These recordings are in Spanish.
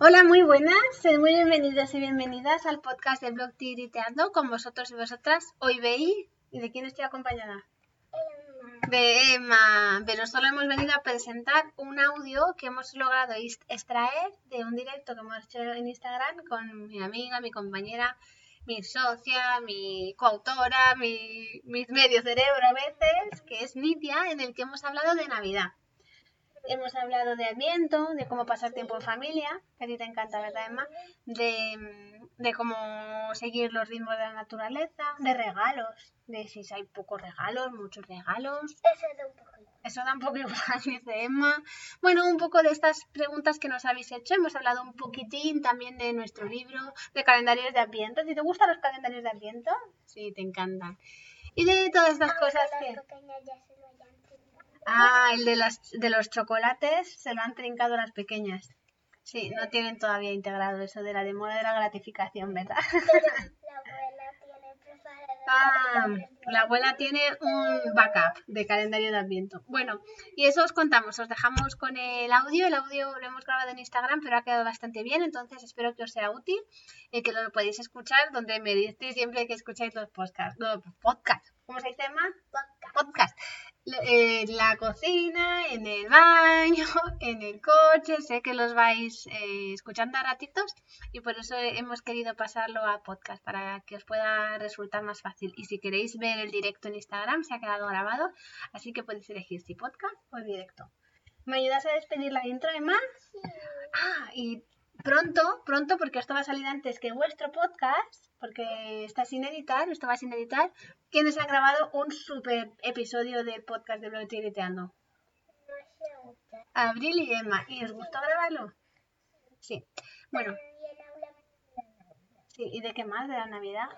Hola, muy buenas, muy bienvenidos y bienvenidas al podcast de Blog Tiriteando con vosotros y vosotras. Hoy veí, ¿y de quién estoy acompañada? De Emma, pero solo hemos venido a presentar un audio que hemos logrado extraer de un directo que hemos hecho en Instagram con mi amiga, mi compañera, mi socia, mi coautora, mi, mi medio cerebro a veces, que es Nitia, en el que hemos hablado de Navidad. Hemos hablado de Adviento, de cómo pasar tiempo en familia, que a ti te encanta, ¿verdad, Emma? De, de cómo seguir los ritmos de la naturaleza, de regalos, de si hay pocos regalos, muchos regalos. Eso da un poco. Eso da un poco igual, dice Emma. Bueno, un poco de estas preguntas que nos habéis hecho. Hemos hablado un poquitín también de nuestro libro, de calendarios de Adviento. ¿Si te gustan los calendarios de Adviento? Sí, te encantan. Y de todas estas cosas que... Ah, el de, las, de los chocolates se lo han trincado las pequeñas. Sí, no tienen todavía integrado eso de la demora de la gratificación, ¿verdad? Ah, la abuela tiene un backup de calendario de Adviento. Bueno, y eso os contamos, os dejamos con el audio. El audio lo hemos grabado en Instagram, pero ha quedado bastante bien, entonces espero que os sea útil y que lo podéis escuchar donde me disteis siempre que escucháis los podcasts. Los podcasts. ¿Cómo se dice más? Podcast. Podcast en la cocina, en el baño, en el coche, sé que los vais eh, escuchando a ratitos y por eso hemos querido pasarlo a podcast para que os pueda resultar más fácil. Y si queréis ver el directo en Instagram, se ha quedado grabado, así que podéis elegir si podcast o directo. ¿Me ayudas a despedir la intro, Emma? Ah, y pronto, pronto, porque esto va a salir antes que vuestro podcast, porque está sin editar, esto va sin editar, quienes han grabado un super episodio del podcast de Blog Tiriteando. Abril y Emma. ¿Y os gustó grabarlo? Sí. Bueno. Sí, ¿y de qué más? ¿De la Navidad?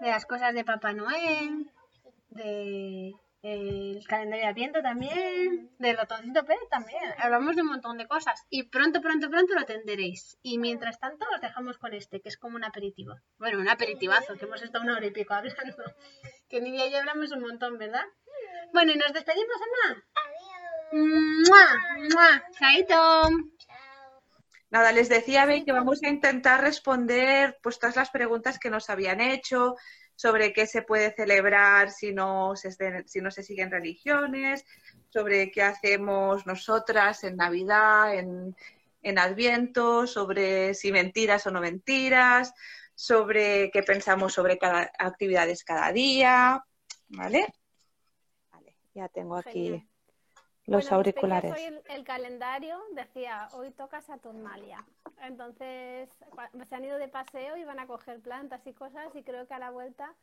De las cosas de Papá Noel, de el calendario de Adviento también, del ratoncito P también. Hablamos de un montón de cosas. Y pronto, pronto, pronto lo atenderéis. Y mientras tanto os dejamos con este, que es como un aperitivo. Bueno, un aperitivazo, que hemos estado una hora y pico hablando. Que ni día ya hablamos un montón, ¿verdad? Bueno, y nos despedimos, Emma. Adiós. ¡Mua! ¡Mua! ¡Chaito! Nada, les decía que vamos a intentar responder pues todas las preguntas que nos habían hecho, sobre qué se puede celebrar si no se, siguen religiones, sobre qué hacemos nosotras en Navidad, en, en Adviento, sobre si mentiras o no mentiras, sobre qué pensamos sobre actividades cada día, ¿vale? Vale, ya tengo aquí los auriculares. Hoy el, el, calendario decía, hoy toca Saturnalia. Entonces, se han ido de paseo y van a coger plantas y cosas y creo que a la vuelta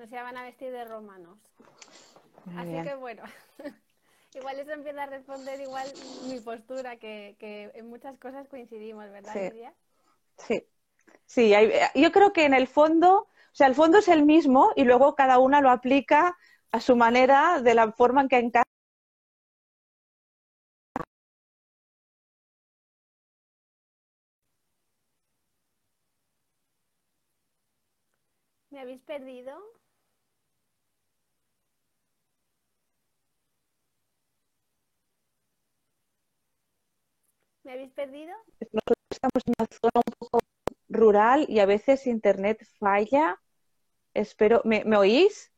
nos van a vestir de romanos. Así que bueno, igual eso empieza a responder igual mi postura, que, que en muchas cosas coincidimos, ¿verdad, sí. Lidia? Sí, sí hay, yo creo que en el fondo, o sea, el fondo es el mismo y luego cada una lo aplica a su manera, de la forma en que encaja. ¿Me habéis perdido? ¿Me habéis perdido? Nosotros estamos en una zona un poco rural y a veces internet falla. Espero, ¿me, ¿me oís?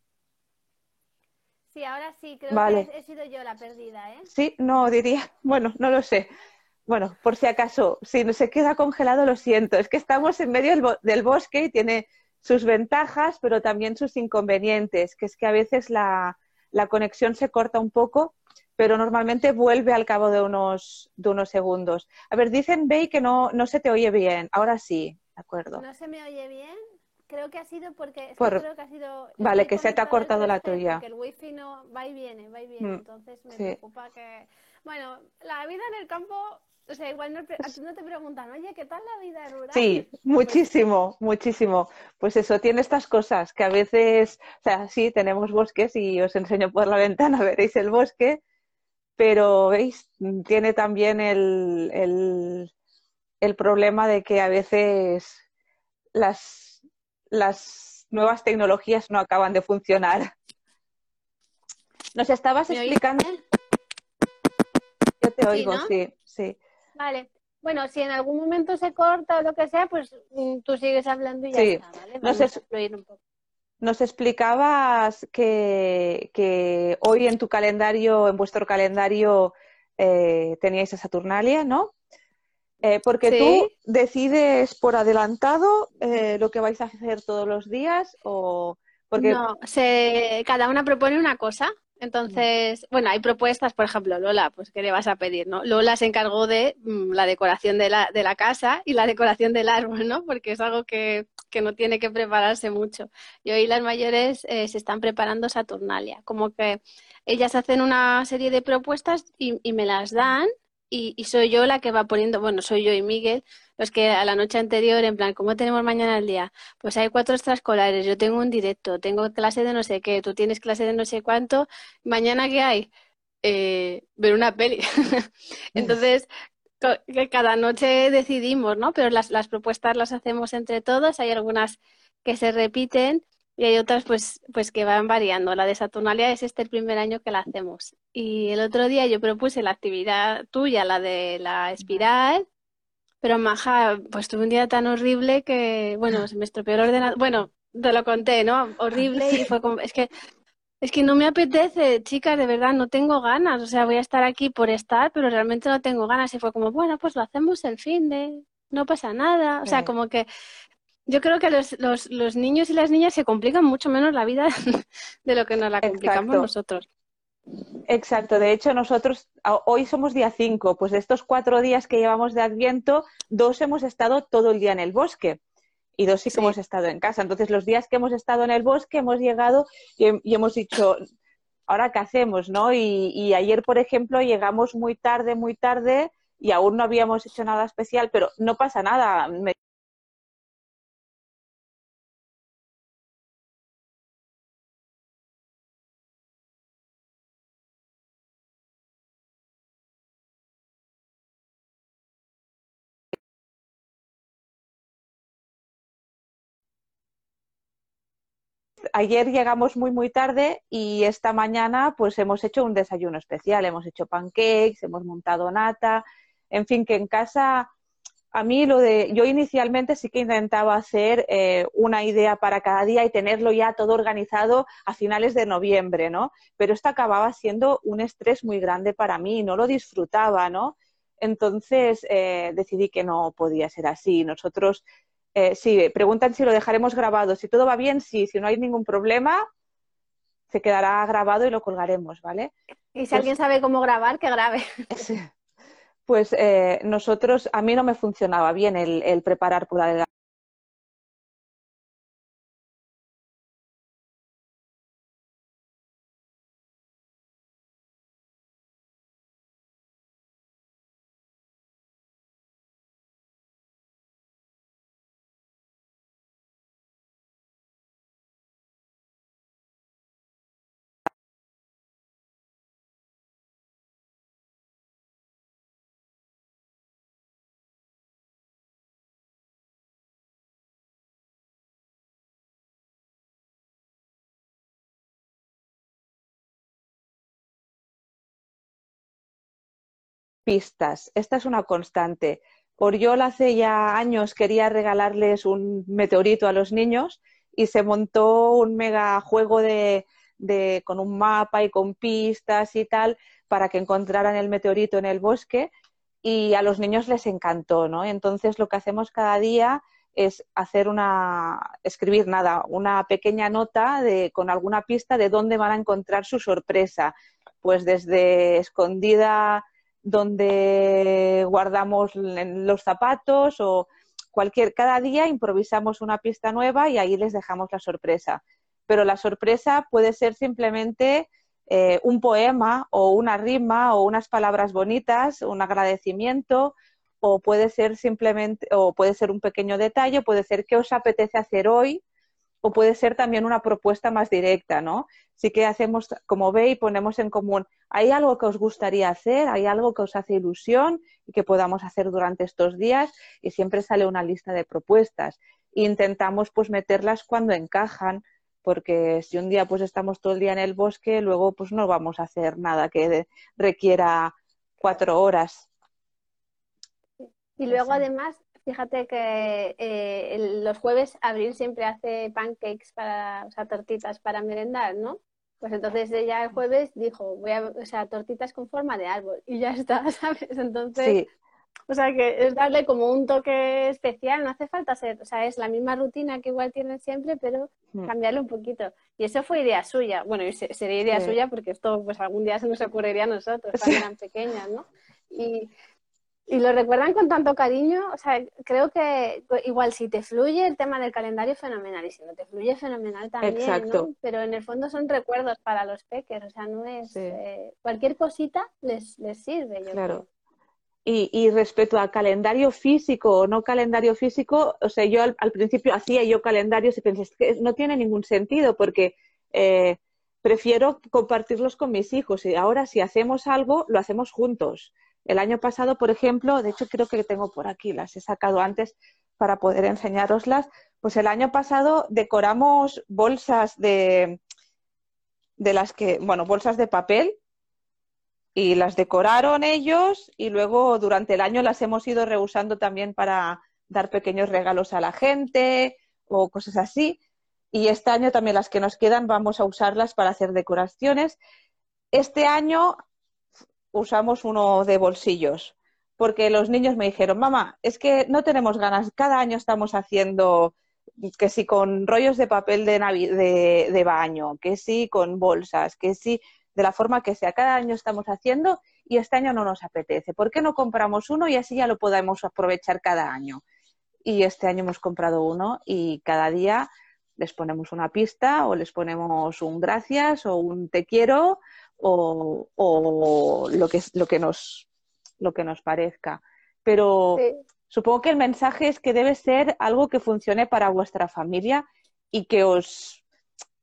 Sí, ahora sí, creo Vale. que he sido yo la perdida, ¿eh? Sí, no, diría, bueno, no lo sé. Bueno, por si acaso, si no se queda congelado, lo siento. Es que estamos en medio del, bo- del bosque y tiene sus ventajas, pero también sus inconvenientes, que es que a veces la, la conexión se corta un poco, pero normalmente vuelve al cabo de unos, de unos segundos. A ver, dicen, Bey, que no, no se te oye bien. Ahora sí, de acuerdo. ¿No se me oye bien? Creo que ha sido porque... que Por- creo que ha sido... Vale, que se te ha cortado la tuya. Porque el wifi no va y viene, va y viene. Mm, Entonces me sí. preocupa que... Bueno, la vida en el campo... O sea, igual no, a ti no te preguntan, oye, ¿qué tal la vida rural? Sí, muchísimo, muchísimo. Pues eso, tiene estas cosas que a veces, o sea, sí, tenemos bosques y os enseño por la ventana, veréis el bosque, pero veis, tiene también el, el, el problema de que a veces las, las nuevas tecnologías no acaban de funcionar. Nos estabas ¿Me oís explicando. Yo te te oigo, sí, sí. Vale. Bueno, si en algún momento se corta o lo que sea, pues mm, tú sigues hablando y ya Sí. está, ¿vale? Vamos a si- fluir un poco. Nos explicabas que, que hoy en tu calendario, en vuestro calendario, eh, teníais a Saturnalia, ¿no? Eh, porque Sí. tú decides por adelantado eh, lo que vais a hacer todos los días o porque No, se, cada una propone una cosa. Entonces, bueno, hay propuestas, por ejemplo, Lola, pues ¿qué le vas a pedir, no? Lola se encargó de mm, la decoración de la, de la casa y la decoración del árbol, ¿no? Porque es algo que, que no tiene que prepararse mucho. Y hoy las mayores eh, se están preparando Saturnalia, como que ellas hacen una serie de propuestas y, y me las dan y, y soy yo la que va poniendo, bueno, soy yo y Miguel, los que a la noche anterior, en plan, ¿cómo tenemos mañana el día? Pues hay cuatro extraescolares, yo tengo un directo, tengo clase de no sé qué, tú tienes clase de no sé cuánto, mañana ¿qué hay? Eh, ver una peli. Entonces, que cada noche decidimos, ¿no? Pero las, las propuestas las hacemos entre todos, hay algunas que se repiten y hay otras pues, pues que van variando. La de Saturnalia es este el primer año que la hacemos. Y el otro día yo propuse la actividad tuya, la de la espiral. Pero Maja, pues tuve un día tan horrible que, bueno, se me estropeó el ordenador. Bueno, te lo conté, ¿no? Horrible y fue como, es que, es que no me apetece, chicas, de verdad, no tengo ganas. O sea, voy a estar aquí por estar, pero realmente no tengo ganas. Y fue como, bueno, pues lo hacemos el fin de, no pasa nada. O sea, como que yo creo que los, los, los niños y las niñas se complican mucho menos la vida de lo que nos la complicamos Exacto. nosotros. Exacto, de hecho nosotros hoy somos día 5, pues de estos cuatro días que llevamos de Adviento, dos hemos estado todo el día en el bosque y dos sí que Sí. hemos estado en casa. Entonces los días que hemos estado en el bosque hemos llegado y, y hemos dicho, ¿ahora qué hacemos? ¿no? Y, y ayer, por ejemplo, llegamos muy tarde, muy tarde y aún no habíamos hecho nada especial, pero no pasa nada. Me- ayer llegamos muy, muy tarde y esta mañana pues hemos hecho un desayuno especial. Hemos hecho pancakes, hemos montado nata, en fin, que en casa a mí lo de, yo inicialmente sí que intentaba hacer eh, una idea para cada día y tenerlo ya todo organizado a finales de noviembre, ¿no? Pero esto acababa siendo un estrés muy grande para mí, no lo disfrutaba, ¿no? Entonces eh, decidí que no podía ser así. Nosotros, eh, sí, preguntan si lo dejaremos grabado. Si todo va bien, sí. Si no hay ningún problema, se quedará grabado y lo colgaremos, ¿vale? Y si Pues- alguien sabe cómo grabar, que grabe. Pues eh, nosotros, a mí no me funcionaba bien el, el preparar por adelante. Pistas. Esta es una constante. Oriol hace ya años quería regalarles un meteorito a los niños y se montó un mega juego de, de- con un mapa y con pistas y tal para que encontraran el meteorito en el bosque y a los niños les encantó, ¿no? Entonces lo que hacemos cada día es hacer una, escribir nada, una pequeña nota de, con alguna pista de dónde van a encontrar su sorpresa. Pues desde escondida donde guardamos los zapatos o cualquier, cada día improvisamos una pista nueva y ahí les dejamos la sorpresa. Pero la sorpresa puede ser simplemente eh, un poema o una rima o unas palabras bonitas, un agradecimiento o puede ser simplemente o puede ser un pequeño detalle, puede ser qué os apetece hacer hoy o puede ser también una propuesta más directa, ¿no? Sí que hacemos, como veis, ponemos en común, ¿hay algo que os gustaría hacer? ¿Hay algo que os hace ilusión y que podamos hacer durante estos días? Y siempre sale una lista de propuestas. E intentamos pues meterlas cuando encajan, porque si un día pues estamos todo el día en el bosque, luego pues no vamos a hacer nada que requiera cuatro horas. Y luego además, fíjate que eh, el- los jueves Abril siempre hace pancakes para, o sea, tortitas para merendar, ¿no? Pues entonces ella el jueves dijo, voy a, o sea, tortitas con forma de árbol y ya está, ¿sabes? Entonces, Sí, o sea, que es darle como un toque especial, no hace falta ser, o sea, es la misma rutina que igual tienen siempre, pero Mm. cambiarle un poquito. Y eso fue idea suya. Bueno, sería idea Sí. suya porque esto pues algún día se nos ocurriría a nosotros cuando eran pequeñas, ¿no? Y, y lo recuerdan con tanto cariño, o sea, creo que igual si te fluye el tema del calendario fenomenal y si no te fluye fenomenal también, Exacto. ¿no? Pero en el fondo son recuerdos para los peques, o sea, no es Sí. eh, cualquier cosita les, les sirve, yo Claro. creo. Y, y respecto a calendario físico o no calendario físico, o sea, yo al, al principio hacía yo calendarios y pensé, "Es que no tiene ningún sentido porque eh, prefiero compartirlos con mis hijos y ahora si hacemos algo, lo hacemos juntos. El año pasado, por ejemplo, de hecho creo que tengo por aquí, las he sacado antes para poder enseñároslas, pues el año pasado decoramos bolsas de, de las que, bueno, bolsas de papel y las decoraron ellos y luego durante el año las hemos ido reusando también para dar pequeños regalos a la gente o cosas así. Y este año también las que nos quedan vamos a usarlas para hacer decoraciones. Este año usamos uno de bolsillos porque los niños me dijeron, mamá, es que no tenemos ganas, cada año estamos haciendo que sí con rollos de papel de, de, baño, que sí con bolsas, que sí de la forma que sea. Cada año estamos haciendo y este año no nos apetece. ¿Por qué no compramos uno y así ya lo podemos aprovechar cada año? Y este año hemos comprado uno y cada día les ponemos una pista o les ponemos un gracias o un te quiero o, o lo, que, lo, que nos, lo que nos parezca. Pero Sí. supongo que el mensaje es que debe ser algo que funcione para vuestra familia y que os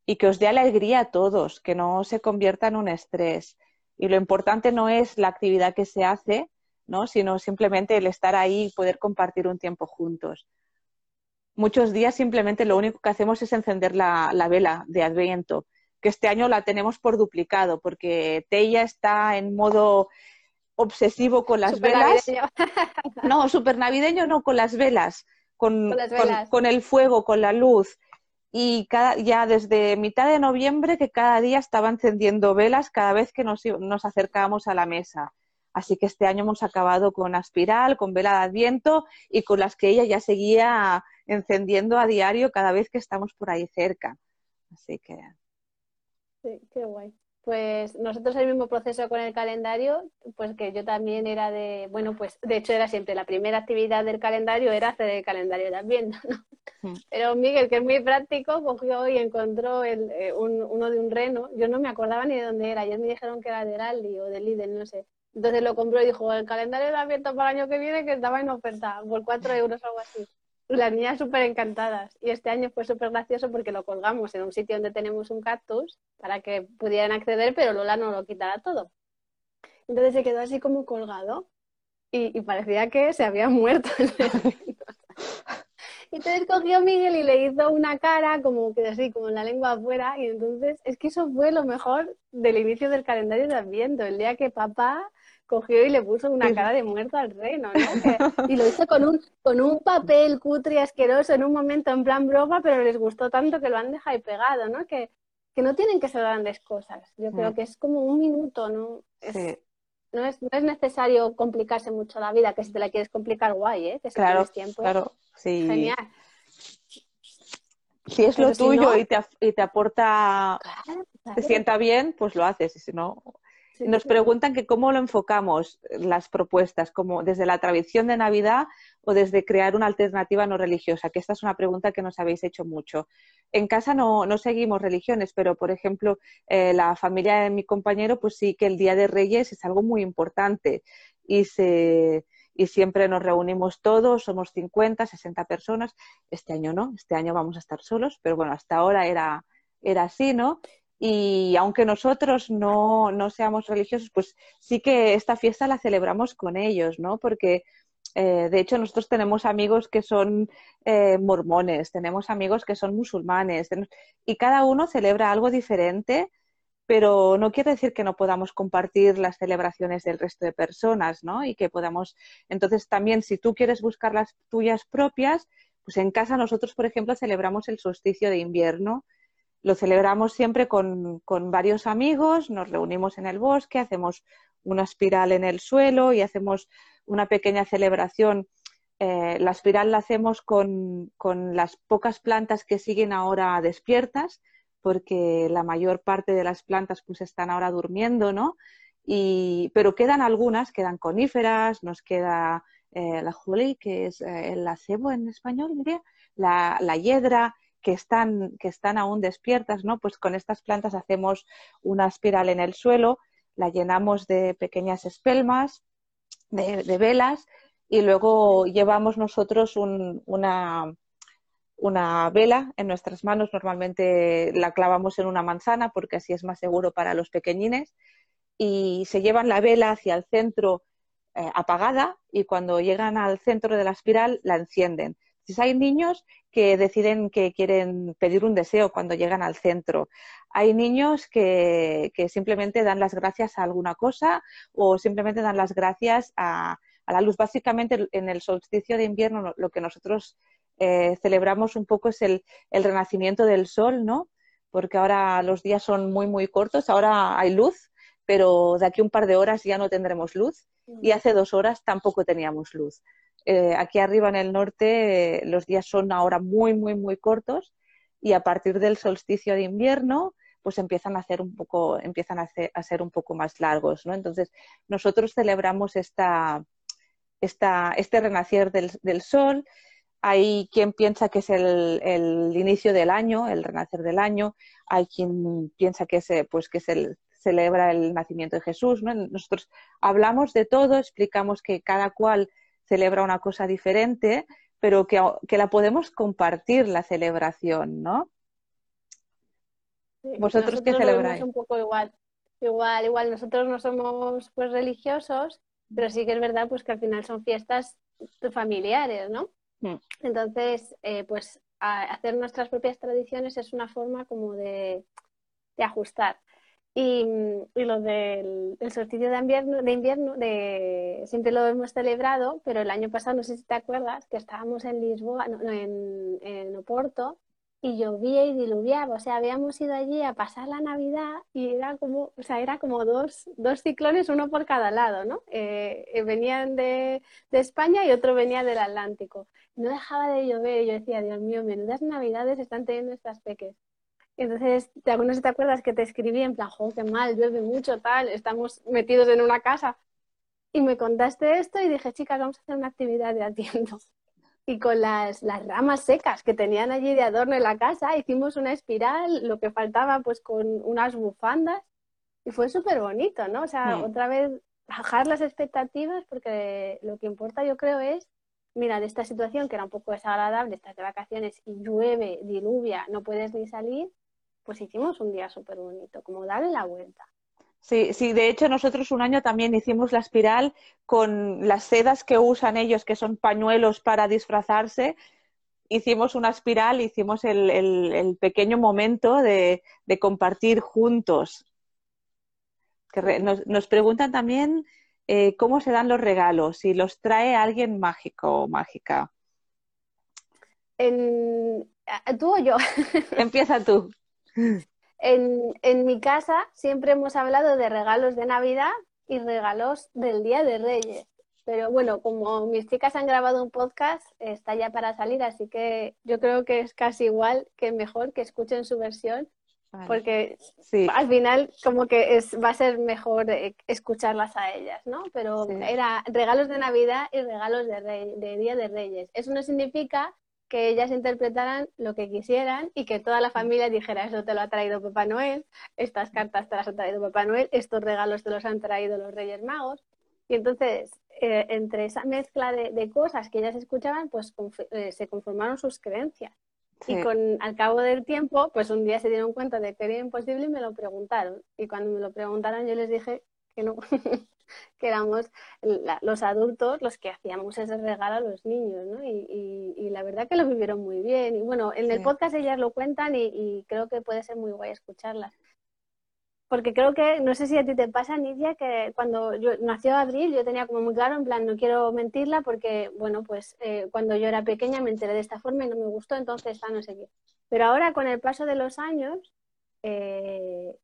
y que os dé alegría a todos, que no se convierta en un estrés. Y lo importante no es la actividad que se hace, ¿no? sino simplemente el estar ahí y poder compartir un tiempo juntos. Muchos días simplemente lo único que hacemos es encender la, la vela de Adviento, que este año la tenemos por duplicado, porque Teya está en modo obsesivo con las velas. navideño. No, super navideño no, con las velas, con, Con las con- velas. con el fuego, con la luz. Y cada, ya desde mitad de noviembre que cada día estaba encendiendo velas cada vez que nos, nos acercábamos a la mesa. Así que este año hemos acabado con Aspiral, con vela de Adviento y con las que ella ya seguía encendiendo a diario cada vez que estamos por ahí cerca. Así que Sí, qué guay. Pues nosotros el mismo proceso con el calendario, pues que yo también era de, bueno, pues de hecho era siempre la primera actividad del calendario era hacer el calendario de Adviento, ¿no? Mm. Pero Miguel, que es muy práctico, cogió y encontró el, eh, un- uno de un reno. Yo no me acordaba ni de dónde era. Ellos me dijeron que era de Aldi o de Lidl, no sé. Entonces lo compró y dijo, el calendario de Adviento para el año que viene que estaba en oferta por cuatro euros o algo así. Y las niñas súper encantadas. Y este año fue súper gracioso porque lo colgamos en un sitio donde tenemos un cactus para que pudieran acceder, pero Lola no lo quitara todo. Entonces se quedó así como colgado y, y parecía que se había muerto. vecino. Entonces cogió Miguel y le hizo una cara como que así, como la lengua afuera. Y entonces es que eso fue lo mejor del inicio del calendario de Adviento, el día que papá cogió y le puso una cara de muerto al reno, ¿no? Que- y lo hizo con un, con un papel cutre asqueroso en un momento en plan broma, pero les gustó tanto que lo han dejado ahí pegado, ¿no? Que, que no tienen que ser grandes cosas. Yo creo que es como un minuto, ¿no? Es, sí, no es, no es necesario complicarse mucho la vida, que si te la quieres complicar, guay, ¿eh? Que si claro, tienes tiempo, claro. Sí. genial. Si es Pero lo si tuyo no- y, te, y te aporta, Claro, te sienta bien, pues lo haces. Y si no, Sí, Nos sí. preguntan que cómo lo enfocamos las propuestas, como desde la tradición de Navidad o desde crear una alternativa no religiosa, que esta es una pregunta que nos habéis hecho mucho. En casa no, no seguimos religiones, pero por ejemplo, eh, la familia de mi compañero, pues sí que el Día de Reyes es algo muy importante y se y siempre nos reunimos todos, somos 50, 60 personas. Este año no, este año vamos a estar solos, pero bueno, hasta ahora era, era así, ¿no? Y aunque nosotros no, no seamos religiosos, pues sí que esta fiesta la celebramos con ellos, ¿no? Porque eh, de hecho nosotros tenemos amigos que son eh, mormones, tenemos amigos que son musulmanes, y cada uno celebra algo diferente pero no quiere decir que no podamos compartir las celebraciones del resto de personas, ¿no? Y que podamos, entonces también si tú quieres buscar las tuyas propias, pues en casa nosotros, por ejemplo, celebramos el solsticio de invierno. Lo celebramos siempre con, con varios amigos, nos reunimos en el bosque, hacemos una espiral en el suelo y hacemos una pequeña celebración. Eh, la espiral la hacemos con, con, las pocas plantas que siguen ahora despiertas, porque la mayor parte de las plantas pues están ahora durmiendo, ¿no? Y, pero quedan algunas, quedan coníferas, nos queda eh, la juli, que es eh, el acebo en español, diría, la, la hiedra, que están, que están aún despiertas, ¿no? Pues con estas plantas hacemos una espiral en el suelo, la llenamos de pequeñas espelmas, de, velas, y luego llevamos nosotros una, una vela en nuestras manos. Normalmente la clavamos en una manzana porque así es más seguro para los pequeñines. Y se llevan la vela hacia el centro eh, apagada y cuando llegan al centro de la espiral la encienden. Si hay niños que deciden que quieren pedir un deseo cuando llegan al centro. Hay niños que, simplemente dan las gracias a alguna cosa o simplemente dan las gracias a, la luz. Básicamente en el solsticio de invierno lo que nosotros eh, celebramos un poco es el, el, renacimiento del sol, ¿no? Porque ahora los días son muy, muy cortos, ahora hay luz, pero de aquí un par de horas ya no tendremos luz y hace dos horas tampoco teníamos luz. Eh, aquí arriba en el norte los días son ahora muy, muy, muy cortos y a partir del solsticio de invierno pues empiezan a hacer un poco, empiezan a, ser un poco más largos, ¿no? Entonces, nosotros celebramos esta, esta, este renacer del, sol. Hay quien piensa que es el, inicio del año, el renacer del año. Hay quien piensa que es, pues, que es el, celebra el nacimiento de Jesús. ¿no? Nosotros hablamos de todo, explicamos que cada cual celebra una cosa diferente, pero que, que la podemos compartir la celebración, ¿no? ¿Vosotros qué celebráis? Un poco igual, igual, igual. Nosotros no somos pues religiosos, pero sí que es verdad pues que al final son fiestas familiares, ¿no? Mm. Entonces, eh, pues hacer nuestras propias tradiciones es una forma como de, de ajustar. Y, y lo del el de invierno, de invierno siempre lo hemos celebrado, pero el año pasado, no sé si te acuerdas, que estábamos en Lisboa, no, en, en Oporto, y llovía y diluviaba. O sea, habíamos ido allí a pasar la Navidad y era como, o sea, era como dos, dos ciclones, uno por cada lado, ¿no? Eh, eh, venían de, de, España y otro venía del Atlántico. No dejaba de llover y yo decía, Dios mío, menudas Navidades están teniendo estas peques. Entonces, ¿te, no te acuerdas que te escribí en plan, jo, qué mal, llueve mucho, tal, estamos metidos en una casa. Y me contaste esto y dije, chicas, vamos a hacer una actividad de atiendo. Y con las, las ramas secas que tenían allí de adorno en la casa, hicimos una espiral, lo que faltaba pues con unas bufandas. Y fue súper bonito, ¿no? O sea, mm. otra vez bajar las expectativas porque lo que importa yo creo es mira, de esta situación que era un poco desagradable, estás de vacaciones y llueve, diluvia, no puedes ni salir, pues hicimos un día súper bonito, como darle la vuelta. Sí, sí, de hecho nosotros un año también hicimos la espiral con las sedas que usan ellos, que son pañuelos para disfrazarse. Hicimos una espiral, hicimos el, pequeño momento de, compartir juntos. nos, preguntan también eh, cómo se dan los regalos, si los trae alguien mágico o mágica. ¿Tú o yo? Empieza tú. En, en, mi casa siempre hemos hablado de regalos de Navidad y regalos del Día de Reyes. Pero bueno, como mis chicas han grabado un podcast, está ya para salir, así que yo creo que es casi igual que mejor que escuchen su versión, porque al final como que es, va a ser mejor eh, escucharlas a ellas, ¿no? Pero era regalos de Navidad y regalos de, de Día de Reyes. Eso no significa que ellas interpretaran lo que quisieran y que toda la familia dijera, eso te lo ha traído Papá Noel, estas cartas te las ha traído Papá Noel, estos regalos te los han traído los Reyes Magos. Y entonces, eh, entre esa mezcla de, cosas que ellas escuchaban, pues eh, se conformaron sus creencias. Y con, al cabo del tiempo, pues un día se dieron cuenta de que era imposible y me lo preguntaron. Y cuando me lo preguntaron, yo les dije que no, que éramos los adultos los que hacíamos ese regalo a los niños, ¿no? Y, y, la verdad que lo vivieron muy bien. Y bueno, en el podcast ellas lo cuentan y, creo que puede ser muy guay escucharlas. porque creo que, no sé si a ti te pasa, Nidia, que cuando yo, nació Abril yo tenía como muy claro, en plan, no quiero mentirla porque, bueno, pues eh, cuando yo era pequeña me enteré de esta forma y no me gustó, entonces está no sé qué. Pero ahora, con el paso de los años, eh,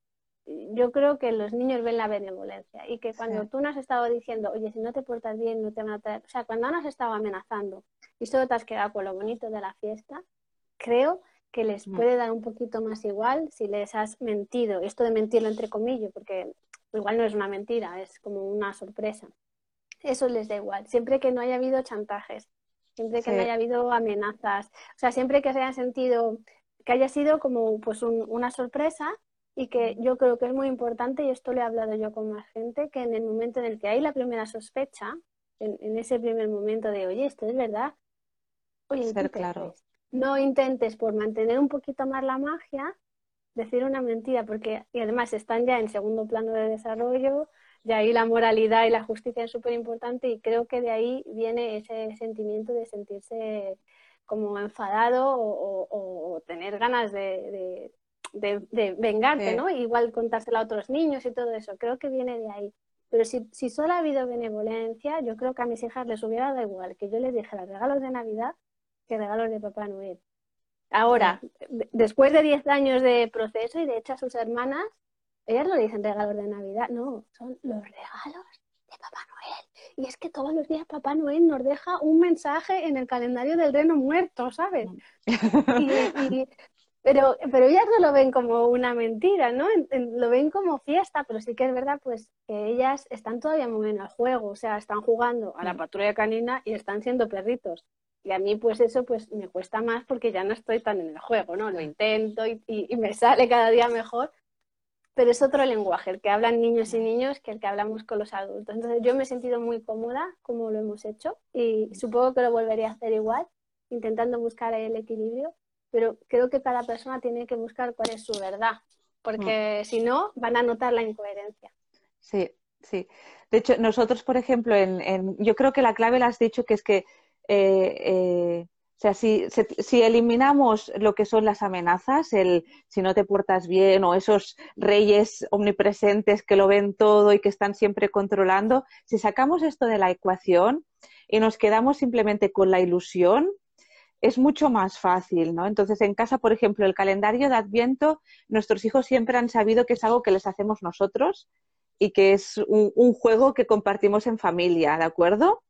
yo creo que los niños ven la benevolencia y que cuando tú no has estado diciendo, oye, si no te portas bien, no te van a traer, o sea, cuando no has estado amenazando y solo te has quedado con lo bonito de la fiesta, creo que les mm. puede dar un poquito más igual si les has mentido. Esto de mentirlo entre comillas, porque igual no es una mentira, es como una sorpresa. Eso les da igual, siempre que no haya habido chantajes, siempre que no haya habido amenazas, o sea, siempre que se haya sentido que haya sido como pues una sorpresa y que yo creo que es muy importante, y esto le he hablado yo con más gente, que en el momento en el que hay la primera sospecha, en, ese primer momento de, oye, esto es verdad, oye, ser claro no intentes por mantener un poquito más la magia decir una mentira, porque y además están ya en segundo plano de desarrollo, y ahí la moralidad y la justicia es súper importante y creo que de ahí viene ese sentimiento de sentirse como enfadado o, tener ganas de, vengarte, ¿no? Igual contárselo a otros niños y todo eso, creo que viene de ahí. Pero si, si solo ha habido benevolencia, yo creo que a mis hijas les hubiera dado igual que yo les dijera regalos de Navidad que regalos de Papá Noel. Ahora, después de 10 años de proceso y de hecho a sus hermanas, ellas no dicen regalos de Navidad, no, son los regalos de Papá Noel. Y es que todos los días Papá Noel nos deja un mensaje en el calendario del reno muerto, ¿sabes? Pero, pero ellas no lo ven como una mentira, ¿no? lo ven como fiesta, pero sí que es verdad pues que ellas están todavía muy en el juego, o sea, están jugando a la patrulla canina y están siendo perritos. Y a mí pues eso pues me cuesta más porque ya no estoy tan en el juego, ¿no? Lo intento y, me sale cada día mejor, pero es otro lenguaje, el que hablan niños y niños que el que hablamos con los adultos. Entonces yo me he sentido muy cómoda como lo hemos hecho y supongo que lo volvería a hacer igual, intentando buscar el equilibrio, pero creo que cada persona tiene que buscar cuál es su verdad, porque mm. si no van a notar la incoherencia. Sí, sí. De hecho, nosotros, por ejemplo, en, yo creo que la clave la has dicho que es que eh, eh, o sea, si, si, eliminamos lo que son las amenazas, el si no te portas bien o esos reyes omnipresentes que lo ven todo y que están siempre controlando, si sacamos esto de la ecuación y nos quedamos simplemente con la ilusión, es mucho más fácil, ¿no? Entonces, en casa, por ejemplo, el calendario de Adviento, nuestros hijos siempre han sabido que es algo que les hacemos nosotros y que es un juego que compartimos en familia, ¿de acuerdo?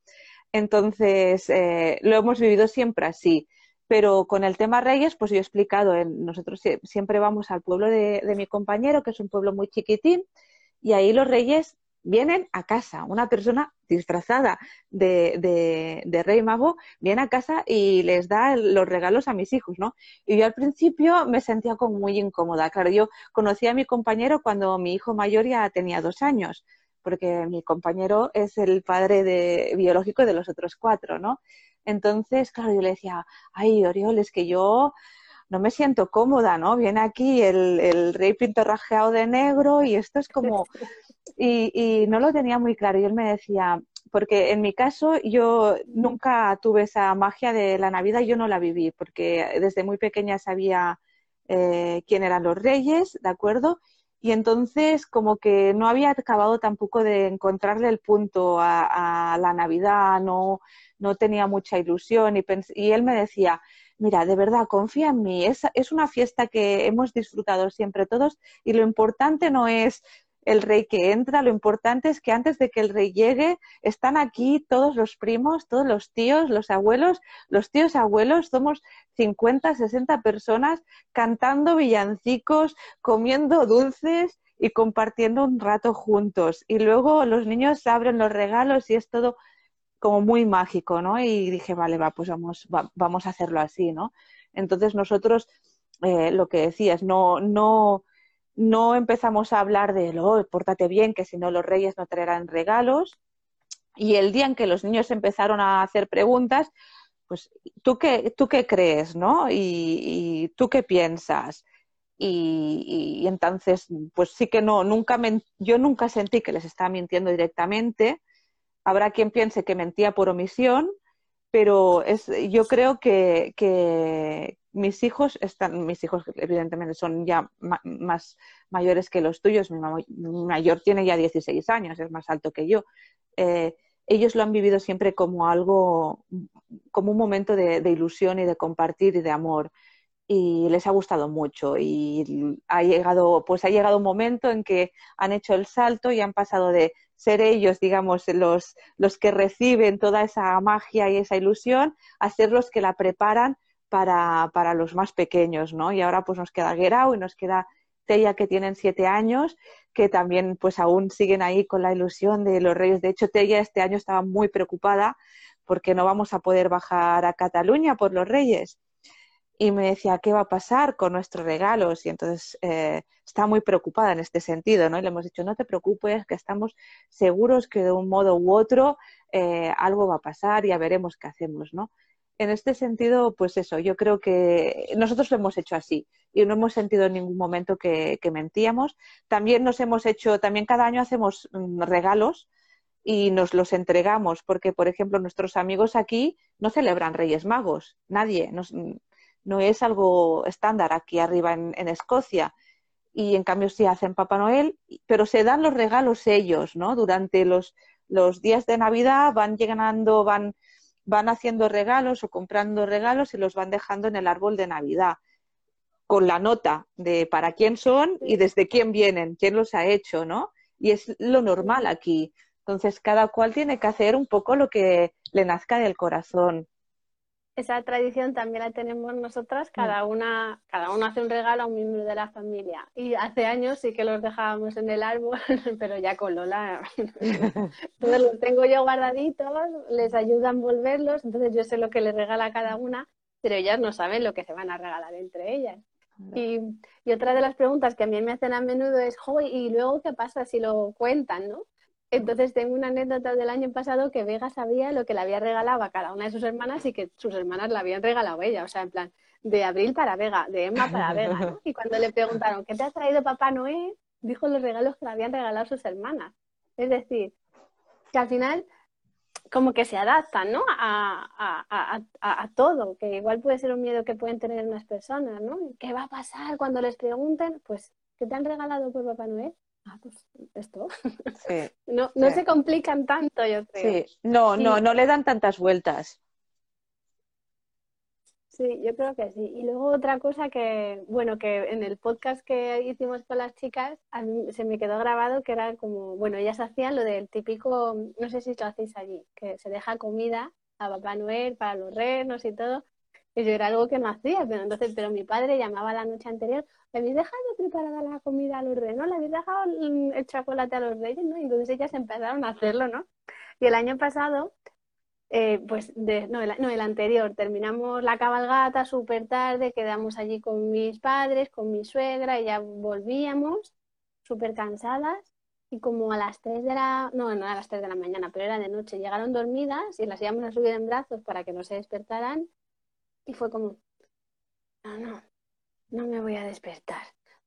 Entonces, eh, lo hemos vivido siempre así. Pero con el tema Reyes, pues yo he explicado, nosotros siempre vamos al pueblo de, mi compañero, que es un pueblo muy chiquitín, y ahí los Reyes vienen a casa. Una persona disfrazada de, Rey Mago viene a casa y les da los regalos a mis hijos, ¿no? Y yo al principio me sentía como muy incómoda. Claro, yo conocí a mi compañero cuando mi hijo mayor ya tenía dos años porque mi compañero es el padre de, biológico de los otros cuatro, ¿no? Entonces, claro, yo le decía, ay, Oriol, es que yo no me siento cómoda, ¿no? Viene aquí el, el rey pintorrajeado de negro y esto es como... Y, y, no lo tenía muy claro. Y él me decía, porque en mi caso yo nunca tuve esa magia de la Navidad, yo no la viví, porque desde muy pequeña sabía eh, quién eran los reyes, ¿de acuerdo? Y entonces como que no había acabado tampoco de encontrarle el punto a, la Navidad, no, no tenía mucha ilusión y, y él me decía, mira, de verdad, confía en mí, es, es una fiesta que hemos disfrutado siempre todos y lo importante no es el rey que entra, lo importante es que antes de que el rey llegue están aquí todos los primos, todos los tíos, los abuelos, los tíos abuelos, somos 50, 60 personas cantando villancicos, comiendo dulces y compartiendo un rato juntos. Y luego los niños abren los regalos y es todo como muy mágico, ¿no? Y dije, vale, va, pues vamos, vamos a hacerlo así, ¿no? Entonces nosotros, eh, lo que decías, no, no, no empezamos a hablar de, lo, pórtate bien, que si no los reyes no traerán regalos. Y el día en que los niños empezaron a hacer preguntas, pues, ¿tú qué, tú qué crees, no? Y, tú qué piensas. Y, entonces, pues sí que no, nunca yo nunca sentí que les estaba mintiendo directamente. Habrá quien piense que mentía por omisión, pero es, yo creo que, mis hijos están, mis hijos evidentemente son ya más mayores que los tuyos, mi, mayor tiene ya 16 años, es más alto que yo. Eh, ellos lo han vivido siempre como algo, como un momento de, ilusión y de compartir y de amor. Y les ha gustado mucho. Y ha llegado, pues ha llegado un momento en que han hecho el salto y han pasado de ser ellos, digamos, los, los que reciben toda esa magia y esa ilusión, a ser los que la preparan para, para los más pequeños, ¿no? Y ahora pues nos queda Guerau y nos queda Tella que tienen siete años, que también pues aún siguen ahí con la ilusión de los reyes. De hecho, Tella este año estaba muy preocupada porque no vamos a poder bajar a Cataluña por los reyes. Y me decía, ¿qué va a pasar con nuestros regalos? Y entonces eh, está muy preocupada en este sentido, ¿no? Y le hemos dicho, no te preocupes, que estamos seguros que de un modo u otro eh, algo va a pasar y ya veremos qué hacemos, ¿no? En este sentido, pues eso, yo creo que nosotros lo hemos hecho así y no hemos sentido en ningún momento que, mentíamos. También nos hemos hecho, también cada año hacemos mm, regalos y nos los entregamos, porque, por ejemplo, nuestros amigos aquí no celebran Reyes Magos, nadie, no, es algo estándar aquí arriba en, en, Escocia. Y en cambio sí hacen Papá Noel, pero se dan los regalos ellos, ¿no? Durante los, los días de Navidad van llegando, van van haciendo regalos o comprando regalos y los van dejando en el árbol de Navidad con la nota de para quién son y desde quién vienen, quién los ha hecho, ¿no? Y es lo normal aquí. Entonces, cada cual tiene que hacer un poco lo que le nazca del corazón esa tradición también la tenemos nosotras, cada mm. una, cada uno hace un regalo a un miembro de la familia. Y hace años sí que los dejábamos en el árbol, pero ya con Lola. Entonces los tengo yo guardaditos, les ayuda a envolverlos, entonces yo sé lo que les regala cada una, pero ellas no saben lo que se van a regalar entre ellas. Y, y otra de las preguntas que a mí me hacen a menudo es, ¿y luego qué pasa si lo cuentan, no? Entonces tengo una anécdota del año pasado que Vega sabía lo que le había regalado a cada una de sus hermanas y que sus hermanas le habían regalado a ella. O sea, en plan, de Abril para Vega, de Emma para Vega. ¿no? Y cuando le preguntaron, ¿qué te ha traído Papá Noé? Dijo los regalos que le habían regalado sus hermanas. Es decir, que al final como que se adaptan, ¿no? A, a, a, a, todo, que igual puede ser un miedo que pueden tener unas personas, ¿no? ¿Qué va a pasar cuando les pregunten? Pues, ¿qué te han regalado por Papá Noé? Ah, pues esto. no, no se complican tanto, yo creo. Sí, no, no, no le dan tantas vueltas. Sí, yo creo que sí. Y luego otra cosa que, bueno, que en el podcast que hicimos con las chicas, a mí se me quedó grabado que era como, bueno, ellas hacían lo del típico, no sé si lo hacéis allí, que se deja comida a Papá Noel para los renos y todo, eso era algo que no hacía, pero entonces, pero mi padre llamaba la noche anterior, ¿le habéis dejado preparada la comida a los reyes? ¿No? ¿Le habéis dejado el chocolate a los reyes? ¿no? Y entonces ellas empezaron a hacerlo, ¿no? Y el año pasado, eh, pues, no, el, no, el anterior, terminamos la cabalgata súper tarde, quedamos allí con mis padres, con mi suegra, y ya volvíamos súper cansadas. Y como a las 3 de la, no, no a las 3 de la mañana, pero era de noche, llegaron dormidas y las íbamos a subir en brazos para que no se despertaran y fue como, no, no, no me voy a despertar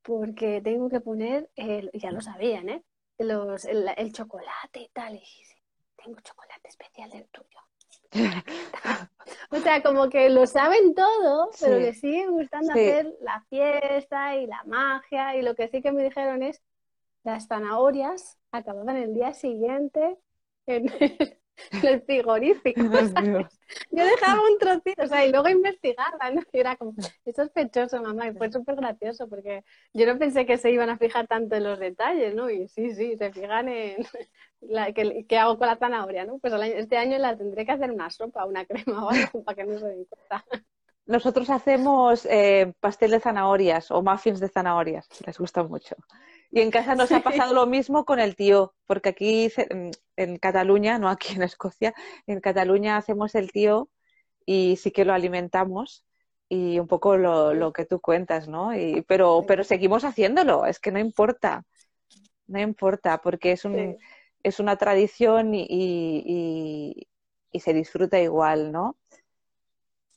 porque tengo que poner, el, ya lo sabían, ¿eh? Los, el, chocolate y tal. Y dije, tengo chocolate especial del tuyo. o sea, como que lo saben todo, pero les sigue gustando hacer la fiesta y la magia. Y lo que sí que me dijeron es, las zanahorias acababan el día siguiente en el frigorífico. Yo dejaba un trocito, o sea, y luego investigaba, ¿no? Y era como, es sospechoso, mamá, y fue súper gracioso, porque yo no pensé que se iban a fijar tanto en los detalles, ¿no? Y sí, sí, se fijan en la, ¿qué, hago con la zanahoria, ¿no? Pues este año la tendré que hacer una sopa, una crema o algo, para que no se den cuenta. Nosotros hacemos eh, pastel de zanahorias o muffins de zanahorias, les gusta mucho. Y en casa nos ha pasado lo mismo con el tío, porque aquí en Cataluña, no aquí en Escocia, en Cataluña hacemos el tío y sí que lo alimentamos y un poco lo, que tú cuentas, ¿no? Y, pero, pero seguimos haciéndolo, es que no importa, no importa, porque es, un, es una tradición y, y, y se disfruta igual, ¿no?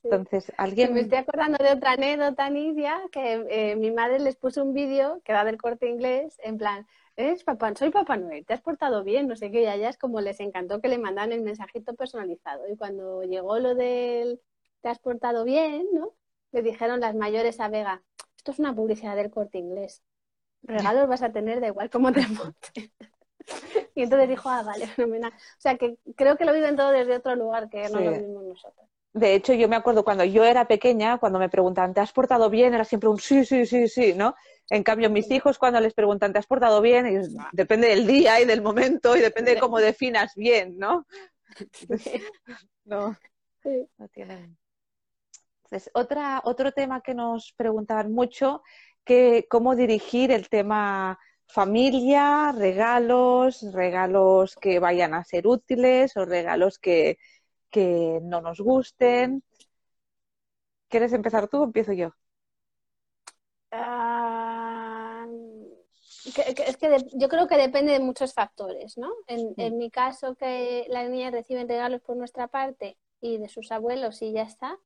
Entonces, alguien... Me estoy acordando de otra anécdota, Nidia, que eh, mi madre les puso un vídeo que va del corte inglés, en plan, ¿eres papá? Soy Papá Noel, ¿te has portado bien? No sé qué, y a ellas como les encantó que le mandaran el mensajito personalizado. Y cuando llegó lo del ¿te has portado bien? ¿no? le dijeron las mayores a Vega, esto es una publicidad del corte inglés. Regalos vas a tener da igual cómo te montes. Y entonces dijo, ah, vale, fenomenal. O sea, que creo que lo viven todo desde otro lugar que no lo vivimos nosotros. De hecho, yo me acuerdo cuando yo era pequeña, cuando me preguntaban, ¿te has portado bien? Era siempre un sí, sí, sí, sí, ¿no? En cambio, mis hijos cuando les preguntan, ¿te has portado bien? Es- depende del día y del momento y depende de cómo definas bien, ¿no? No, Sí. no tienen. Entonces, otra, otro tema que nos preguntaban mucho, que cómo dirigir el tema familia, regalos, regalos que vayan a ser útiles o regalos que, que no nos gusten. ¿Quieres empezar tú o empiezo yo? Ah, que- que- es que de- yo creo que depende de muchos factores, ¿no? En, en mi caso, que las niñas reciben regalos por nuestra parte y de sus abuelos y ya está,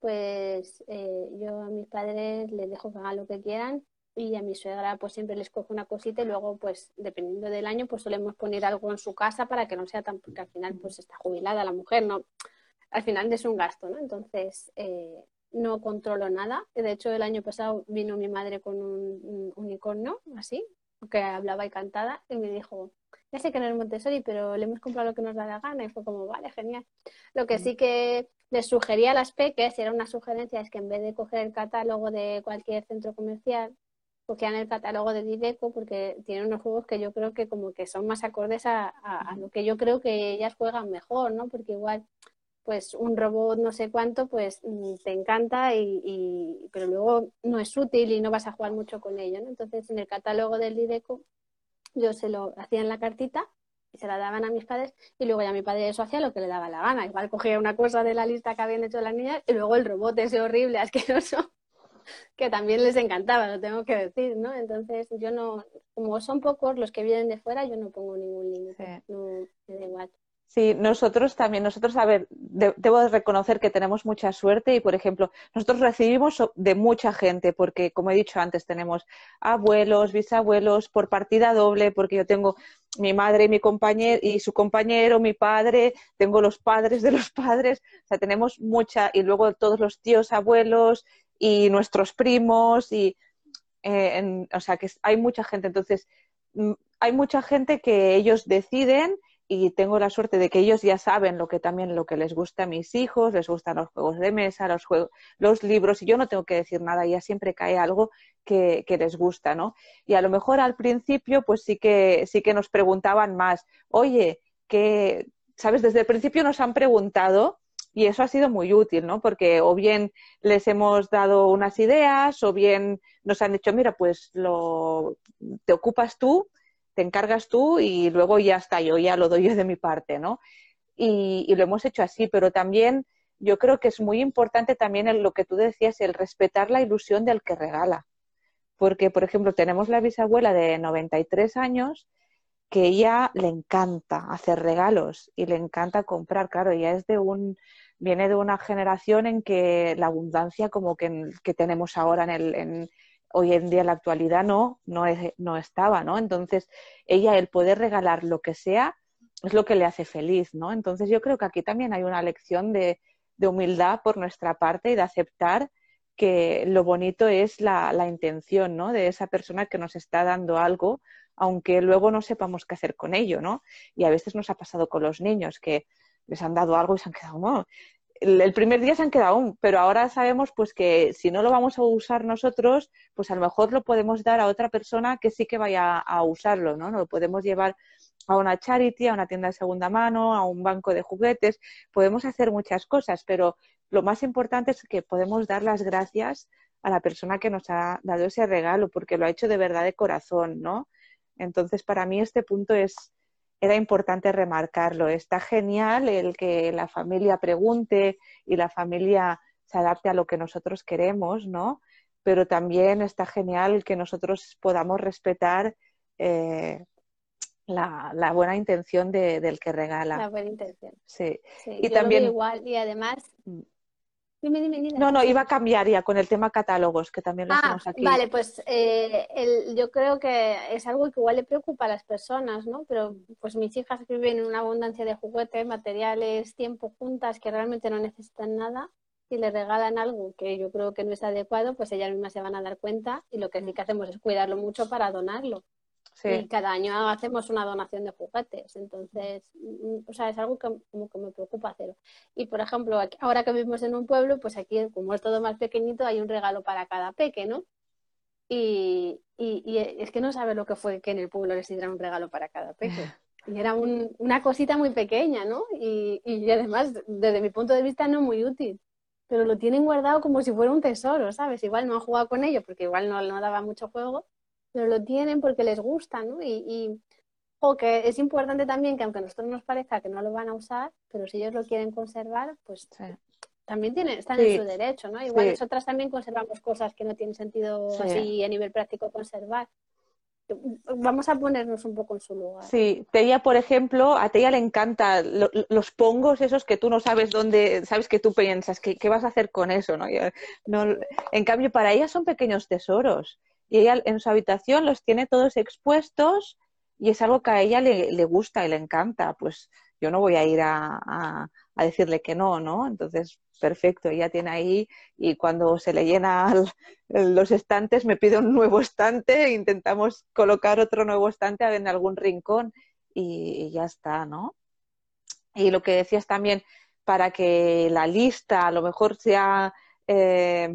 pues eh, yo a mis padres les dejo que hagan lo que quieran y a mi suegra pues siempre les cojo una cosita y luego pues dependiendo del año pues solemos poner algo en su casa para que no sea tan, porque al final pues está jubilada la mujer, ¿no? Al final es un gasto, ¿no? Entonces, eh, no controlo nada. De hecho, el año pasado vino mi madre con un, un unicornio, así, que hablaba y cantaba, y me dijo, ya sé que no es Montessori, pero le hemos comprado lo que nos da la gana. Y fue como, vale, genial. Lo que sí que les sugería a las peques, era una sugerencia, es que en vez de coger el catálogo de cualquier centro comercial, cogían el catálogo de Dideco porque tienen unos juegos que yo creo que como que son más acordes a, a- a lo que yo creo que ellas juegan mejor, ¿no? Porque igual pues un robot no sé cuánto, pues mm, te encanta, y, y- pero luego no es útil y no vas a jugar mucho con ello, ¿no? Entonces, en el catálogo del Dideco, yo se lo hacía en la cartita y se la daban a mis padres, y luego ya mi padre eso hacía lo que le daba la gana. Igual cogía una cosa de la lista que habían hecho las niñas y luego el robot ese horrible, asqueroso, que también les encantaba, lo tengo que decir, ¿no? Entonces, yo no, como son pocos los que vienen de fuera, yo no pongo ningún límite, Sí. no me da igual. Sí, nosotros también, nosotros, a ver, de- debo de reconocer que tenemos mucha suerte y, por ejemplo, nosotros recibimos de mucha gente, porque, como he dicho antes, tenemos abuelos, bisabuelos, por partida doble, porque yo tengo mi madre y mi compañero y su compañero, mi padre, tengo los padres de los padres, o sea, tenemos mucha, y luego todos los tíos, abuelos y nuestros primos, y, eh, en- o sea, que hay mucha gente, entonces, mm, hay mucha gente que ellos deciden y tengo la suerte de que ellos ya saben lo que también lo que les gusta a mis hijos, les gustan los juegos de mesa, los juegos, los libros, y yo no tengo que decir nada, ya siempre cae algo que, que les gusta, ¿no? Y a lo mejor al principio, pues sí que, sí que nos preguntaban más, oye, que, sabes, desde el principio nos han preguntado y eso ha sido muy útil, ¿no? Porque o bien les hemos dado unas ideas, o bien nos han dicho, mira, pues lo te ocupas tú te encargas tú y luego ya está, yo ya lo doy yo de mi parte, ¿no? Y, y lo hemos hecho así, pero también yo creo que es muy importante también lo que tú decías, el respetar la ilusión del que regala. Porque, por ejemplo, tenemos la bisabuela de 93 años que ella le encanta hacer regalos y le encanta comprar, claro, ella es de un, viene de una generación en que la abundancia como que, que tenemos ahora en el, en, hoy en día en la actualidad no, no, no estaba, ¿no? Entonces, ella el poder regalar lo que sea es lo que le hace feliz, ¿no? Entonces, yo creo que aquí también hay una lección de, de humildad por nuestra parte y de aceptar que lo bonito es la, la intención, ¿no? De esa persona que nos está dando algo, aunque luego no sepamos qué hacer con ello, ¿no? Y a veces nos ha pasado con los niños que les han dado algo y se han quedado, "Oh, el, primer día se han quedado pero ahora sabemos pues que si no lo vamos a usar nosotros, pues a lo mejor lo podemos dar a otra persona que sí que vaya a usarlo, ¿no? Lo podemos llevar a una charity, a una tienda de segunda mano, a un banco de juguetes, podemos hacer muchas cosas, pero lo más importante es que podemos dar las gracias a la persona que nos ha dado ese regalo, porque lo ha hecho de verdad de corazón, ¿no? Entonces, para mí este punto es, era importante remarcarlo. Está genial el que la familia pregunte y la familia se adapte a lo que nosotros queremos, ¿no? Pero también está genial que nosotros podamos respetar eh, la, la buena intención de- del que regala. La buena intención. Sí. Sí, Y yo también- lo igual y además Dime, dime, Nina. No, no, iba a cambiar ya con el tema catálogos, que también lo Ah, hacemos aquí. vale, pues eh, el- yo creo que es algo que igual le preocupa a las personas, ¿no? Pero pues mis hijas viven en una abundancia de juguetes, materiales, tiempo juntas que realmente no necesitan nada. y le regalan algo que yo creo que no es adecuado, pues ellas mismas se van a dar cuenta y lo que sí que hacemos es cuidarlo mucho para donarlo. Sí. Y cada año hacemos una donación de juguetes. Entonces, mm, o sea, es algo que como que me preocupa hacer. Y por ejemplo, aquí- ahora que vivimos en un pueblo, pues aquí, como es todo más pequeñito, hay un regalo para cada peque, ¿no? Y, y, y es que no sabe lo que fue que en el pueblo les dieran un regalo para cada peque. Y era un- una cosita muy pequeña, ¿no? Y, y además, desde mi punto de vista, no muy útil. Pero lo tienen guardado como si fuera un tesoro, ¿sabes? Igual no han jugado con ello porque igual no, no daba mucho juego, pero lo tienen porque les gusta, ¿no? Y, y jo, que es importante también que aunque a nosotros nos parezca que no lo van a usar, pero si ellos lo quieren conservar, pues Sí. también tienen, están Sí. en su derecho, ¿no? Igual Sí. nosotras también conservamos cosas que no tienen sentido Sí. así a nivel práctico conservar. Vamos a ponernos un poco en su lugar. Sí, Teia, por ejemplo, a Teia le encanta lo- los pongos esos que tú no sabes dónde, sabes que tú piensas, ¿qué, qué vas a hacer con eso? ¿no? Ya- no- en cambio, para ella son pequeños tesoros y ella en su habitación los tiene todos expuestos y es algo que a ella le, le gusta y le encanta. Pues yo no voy a ir a, a- a decirle que no, ¿no? Entonces, perfecto, ella tiene ahí y cuando se le llena el- los estantes me pide un nuevo estante, intentamos colocar otro nuevo estante en algún rincón y, y ya está, ¿no? Y lo que decías también, para que la lista a lo mejor sea eh,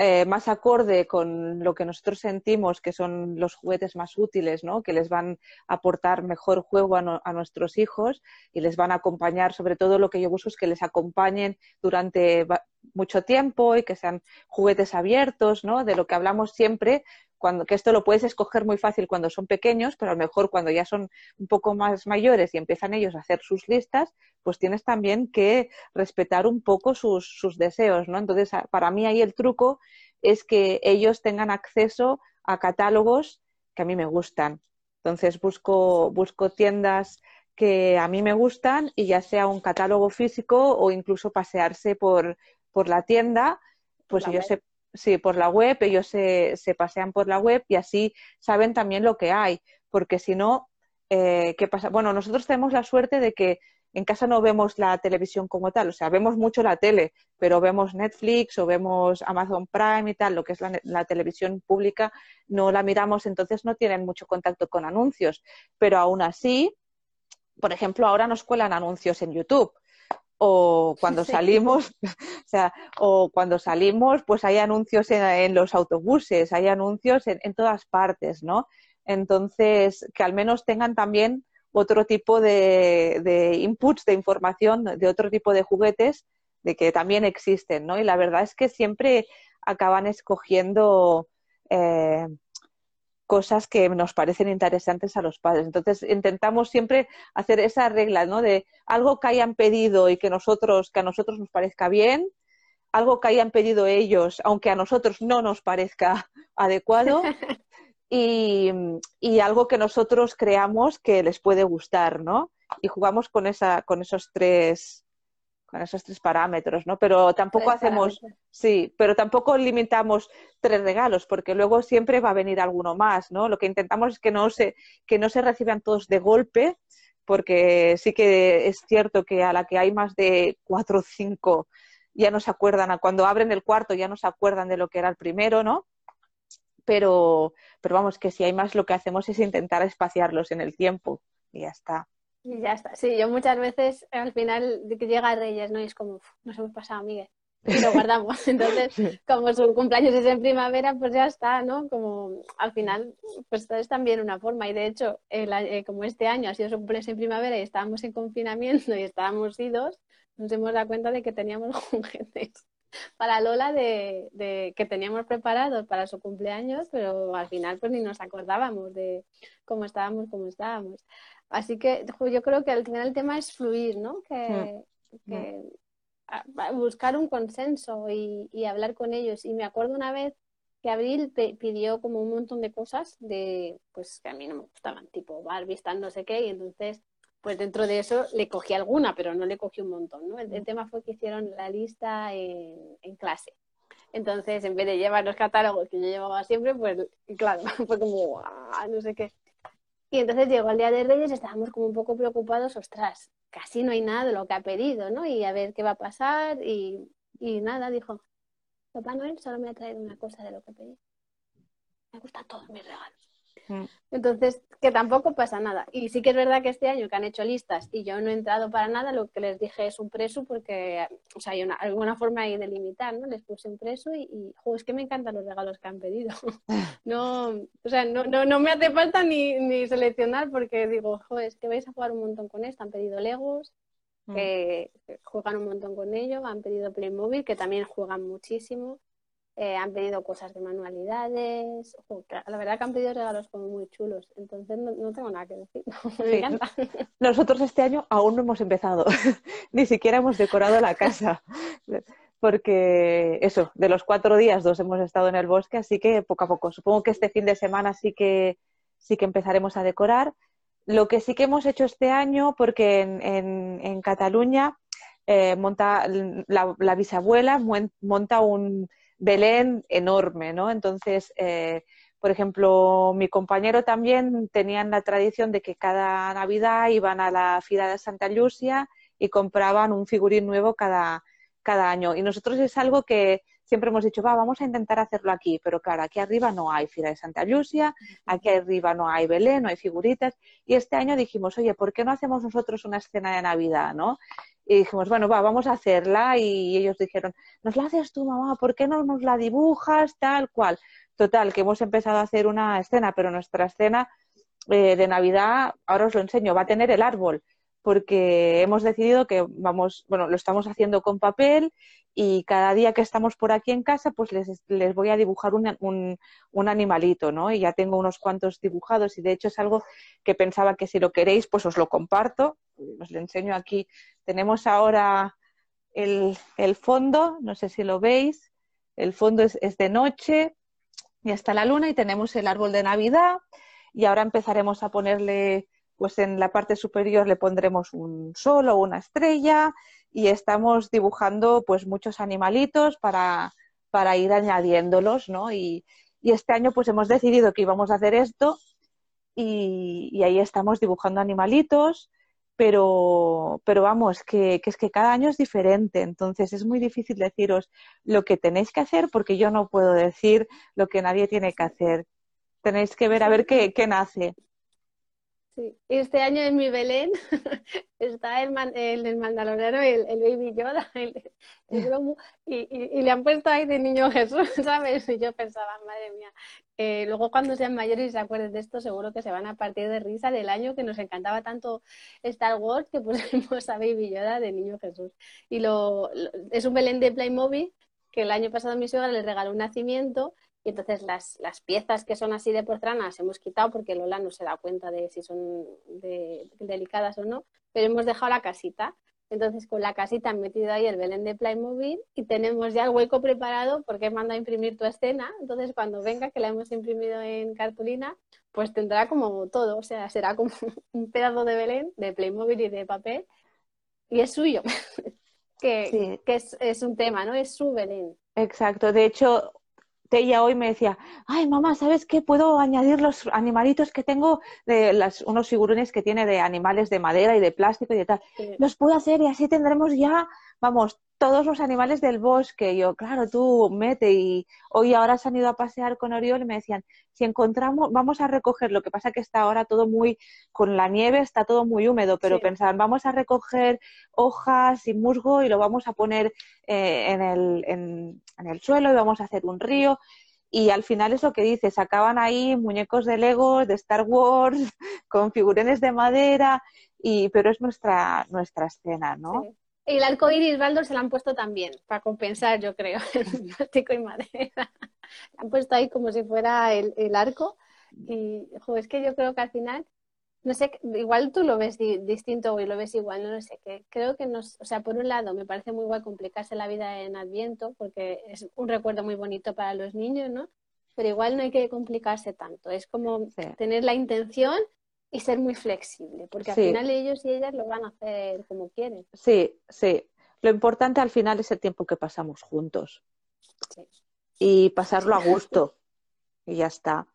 eh, más acorde con lo que nosotros sentimos que son los juguetes más útiles, ¿no? Que les van a aportar mejor juego a, no- a nuestros hijos y les van a acompañar, sobre todo lo que yo busco es que les acompañen durante mucho tiempo y que sean juguetes abiertos, ¿no? De lo que hablamos siempre, cuando, que esto lo puedes escoger muy fácil cuando son pequeños, pero a lo mejor cuando ya son un poco más mayores y empiezan ellos a hacer sus listas, pues tienes también que respetar un poco sus, sus deseos, ¿no? Entonces, para mí ahí el truco es que ellos tengan acceso a catálogos que a mí me gustan. Entonces, busco, busco tiendas que a mí me gustan y ya sea un catálogo físico o incluso pasearse por, por la tienda, pues la ellos se, sí, por la web, ellos se, se pasean por la web y así saben también lo que hay, porque si no, eh, ¿qué pasa? Bueno, nosotros tenemos la suerte de que en casa no vemos la televisión como tal, o sea, vemos mucho la tele, pero vemos Netflix o vemos Amazon Prime y tal, lo que es la, la televisión pública, no la miramos, entonces no tienen mucho contacto con anuncios, pero aún así, por ejemplo, ahora nos cuelan anuncios en YouTube o cuando Sí. salimos, o sea, o cuando salimos, pues hay anuncios en, en los autobuses, hay anuncios en, en todas partes, ¿no? Entonces, que al menos tengan también otro tipo de, de inputs de información, de otro tipo de juguetes, de que también existen, ¿no? Y la verdad es que siempre acaban escogiendo eh, cosas que nos parecen interesantes a los padres. Entonces intentamos siempre hacer esa regla, ¿no? De algo que hayan pedido y que nosotros, que a nosotros nos parezca bien, algo que hayan pedido ellos, aunque a nosotros no nos parezca adecuado, y, y algo que nosotros creamos que les puede gustar, ¿no? Y jugamos con esa, con esos tres, con esos tres parámetros, ¿no? Pero tampoco hacemos, parámetros. sí, pero tampoco limitamos tres regalos, porque luego siempre va a venir alguno más, ¿no? Lo que intentamos es que no se, que no se reciban todos de golpe, porque sí que es cierto que a la que hay más de cuatro o cinco ya no se acuerdan, a cuando abren el cuarto ya no se acuerdan de lo que era el primero, ¿no? Pero, pero vamos, que si hay más lo que hacemos es intentar espaciarlos en el tiempo y ya está. Y ya está. Sí, yo muchas veces al final llega Reyes, ¿no? Y es como, "Uf, nos hemos pasado, Miguel. Y lo guardamos. Entonces, como su cumpleaños es en primavera, pues ya está, ¿no? Como al final, pues es también una forma. Y de hecho, el eh, como este año ha sido su cumpleaños en primavera y estábamos en confinamiento y estábamos idos, nos hemos dado cuenta de que teníamos juguetes para Lola de, de- que teníamos preparados para su cumpleaños, pero al final pues ni nos acordábamos de cómo estábamos, cómo estábamos. Así que yo creo que al final el tema es fluir, ¿no? Que, que a- a buscar un consenso y, y hablar con ellos. Y me acuerdo una vez que Abril pidió como un montón de cosas de, pues que a mí no me gustaban, tipo Barbie, tal, no sé qué, y entonces, pues dentro de eso le cogí alguna, pero no le cogí un montón, ¿no? El, el tema fue que hicieron la lista en, en clase. Entonces, en vez de llevar los catálogos que yo llevaba siempre, pues claro, fue como, "Ah, no sé qué. Y entonces llegó el Día de Reyes, estábamos como un poco preocupados, ostras, casi no hay nada de lo que ha pedido, ¿no? Y a ver qué va a pasar. Y Y nada, dijo, Papá Noel solo me ha traído una cosa de lo que pedí. Me gustan todos mis regalos. Mm. Entonces, que tampoco pasa nada. Y sí que es verdad que este año que han hecho listas y yo no he entrado para nada, lo que les dije es un preso porque, o sea, hay una, alguna forma ahí de limitar, ¿no? Les puse un preso y, y jo, es que me encantan los regalos que han pedido. No, o sea, no, no, no me hace falta ni, ni seleccionar porque digo, jo, es que vais a jugar un montón con esto. Han pedido Legos, Mm. que juegan un montón con ello, han pedido Playmobil, que también juegan muchísimo, eh, han pedido cosas de manualidades, Ojo, la verdad que han pedido regalos como muy chulos, entonces no, no tengo nada que decir, Sí. Nosotros este año aún no hemos empezado, ni siquiera hemos decorado la casa, porque eso, de los cuatro días, dos hemos estado en el bosque, así que poco a poco. Supongo que este fin de semana sí que, sí que empezaremos a decorar. Lo que sí que hemos hecho este año, porque en, en- en Cataluña eh, monta la, la bisabuela monta un Belén enorme, ¿no? Entonces, eh, por ejemplo, mi compañero también tenían la tradición de que cada Navidad iban a la Fira de Santa Lucia y compraban un figurín nuevo cada, cada año. Y nosotros es algo que siempre hemos dicho, va, vamos a intentar hacerlo aquí, pero claro, aquí arriba no hay Fira de Santa Lucia, aquí arriba no hay Belén, no hay figuritas. Y este año dijimos, oye, ¿por qué no hacemos nosotros una escena de Navidad, no? Y dijimos, bueno, va, vamos a hacerla. Y ellos dijeron, ¿nos la haces tú, mamá? ¿Por qué no nos la dibujas tal cual? Total, que hemos empezado a hacer una escena, pero nuestra escena eh, de Navidad, ahora os lo enseño, va a tener el árbol, porque hemos decidido que vamos, bueno, lo estamos haciendo con papel y cada día que estamos por aquí en casa, pues les, les voy a dibujar un, un, animalito, ¿no? Y ya tengo unos cuantos dibujados y de hecho es algo que pensaba que si lo queréis, pues os lo comparto. Os lo enseño aquí. Tenemos ahora el, el fondo, no sé si lo veis. El fondo es, es de noche y está la luna y tenemos el árbol de Navidad y ahora empezaremos a ponerle, pues en la parte superior le pondremos un sol o una estrella y estamos dibujando pues muchos animalitos para, para ir añadiéndolos, ¿no? Y, este año pues hemos decidido que íbamos a hacer esto y, y ahí estamos dibujando animalitos, pero, pero vamos, que, que es que cada año es diferente, entonces es muy difícil deciros lo que tenéis que hacer porque yo no puedo decir lo que nadie tiene que hacer. Tenéis que ver a ver qué, qué nace. Sí. Este año en mi Belén está el, man- el, el mandaloriano, el, el Baby Yoda, el, el Grogu, y, y- y le han puesto ahí de niño Jesús, ¿sabes? Y yo pensaba, madre mía, eh, luego cuando sean mayores y se acuerden de esto, seguro que se van a partir de risa del año que nos encantaba tanto Star Wars que pusimos a Baby Yoda de niño Jesús. Y lo, lo- es un Belén de Playmobil que el año pasado mi suegra le regaló un nacimiento y entonces las, las piezas que son así de porcelana las hemos quitado porque Lola no se da cuenta de si son de- delicadas o no, pero hemos dejado la casita. Entonces con la casita han metido ahí el Belén de Playmobil y tenemos ya el hueco preparado porque he mandado a imprimir tu escena. Entonces cuando venga, que la hemos imprimido en cartulina, pues tendrá como todo, o sea, será como un pedazo de Belén de Playmobil y de papel y es suyo. que Sí. que es, es un tema, ¿no? Es su Belén. Exacto. De hecho, Tella hoy me decía, ay mamá, ¿sabes qué? Puedo añadir los animalitos que tengo, de las, unos figurones que tiene de animales de madera y de plástico y de tal. Sí. Los puedo hacer y así tendremos ya, vamos, todos los animales del bosque. Y yo, claro, tú mete. Y hoy ahora se han ido a pasear con Oriol y me decían, si encontramos, vamos a recoger, lo que pasa que está ahora todo muy, con la nieve está todo muy húmedo, pero Sí. pensaban, vamos a recoger hojas y musgo y lo vamos a poner eh, en, el, en, en el suelo y vamos a hacer un río. Y al final es lo que dices, acaban ahí muñecos de Legos, de Star Wars, con figurines de madera, y, pero es nuestra, nuestra escena, ¿no? Sí. Y el arco iris Baldor se lo han puesto también, para compensar, yo creo, en plástico y madera. Le han puesto ahí como si fuera el, el arco. Y jo, es que yo creo que al final, no sé, igual tú lo ves di- distinto o lo ves igual, no lo sé. Que creo que nos, o sea, por un lado me parece muy guay complicarse la vida en Adviento, porque es un recuerdo muy bonito para los niños, ¿no? Pero igual no hay que complicarse tanto. Es como Sí. tener la intención y ser muy flexible, porque Sí. al final ellos y ellas lo van a hacer como quieren. Sí, sí. Lo importante al final es el tiempo que pasamos juntos Sí. y pasarlo a gusto. Y ya está.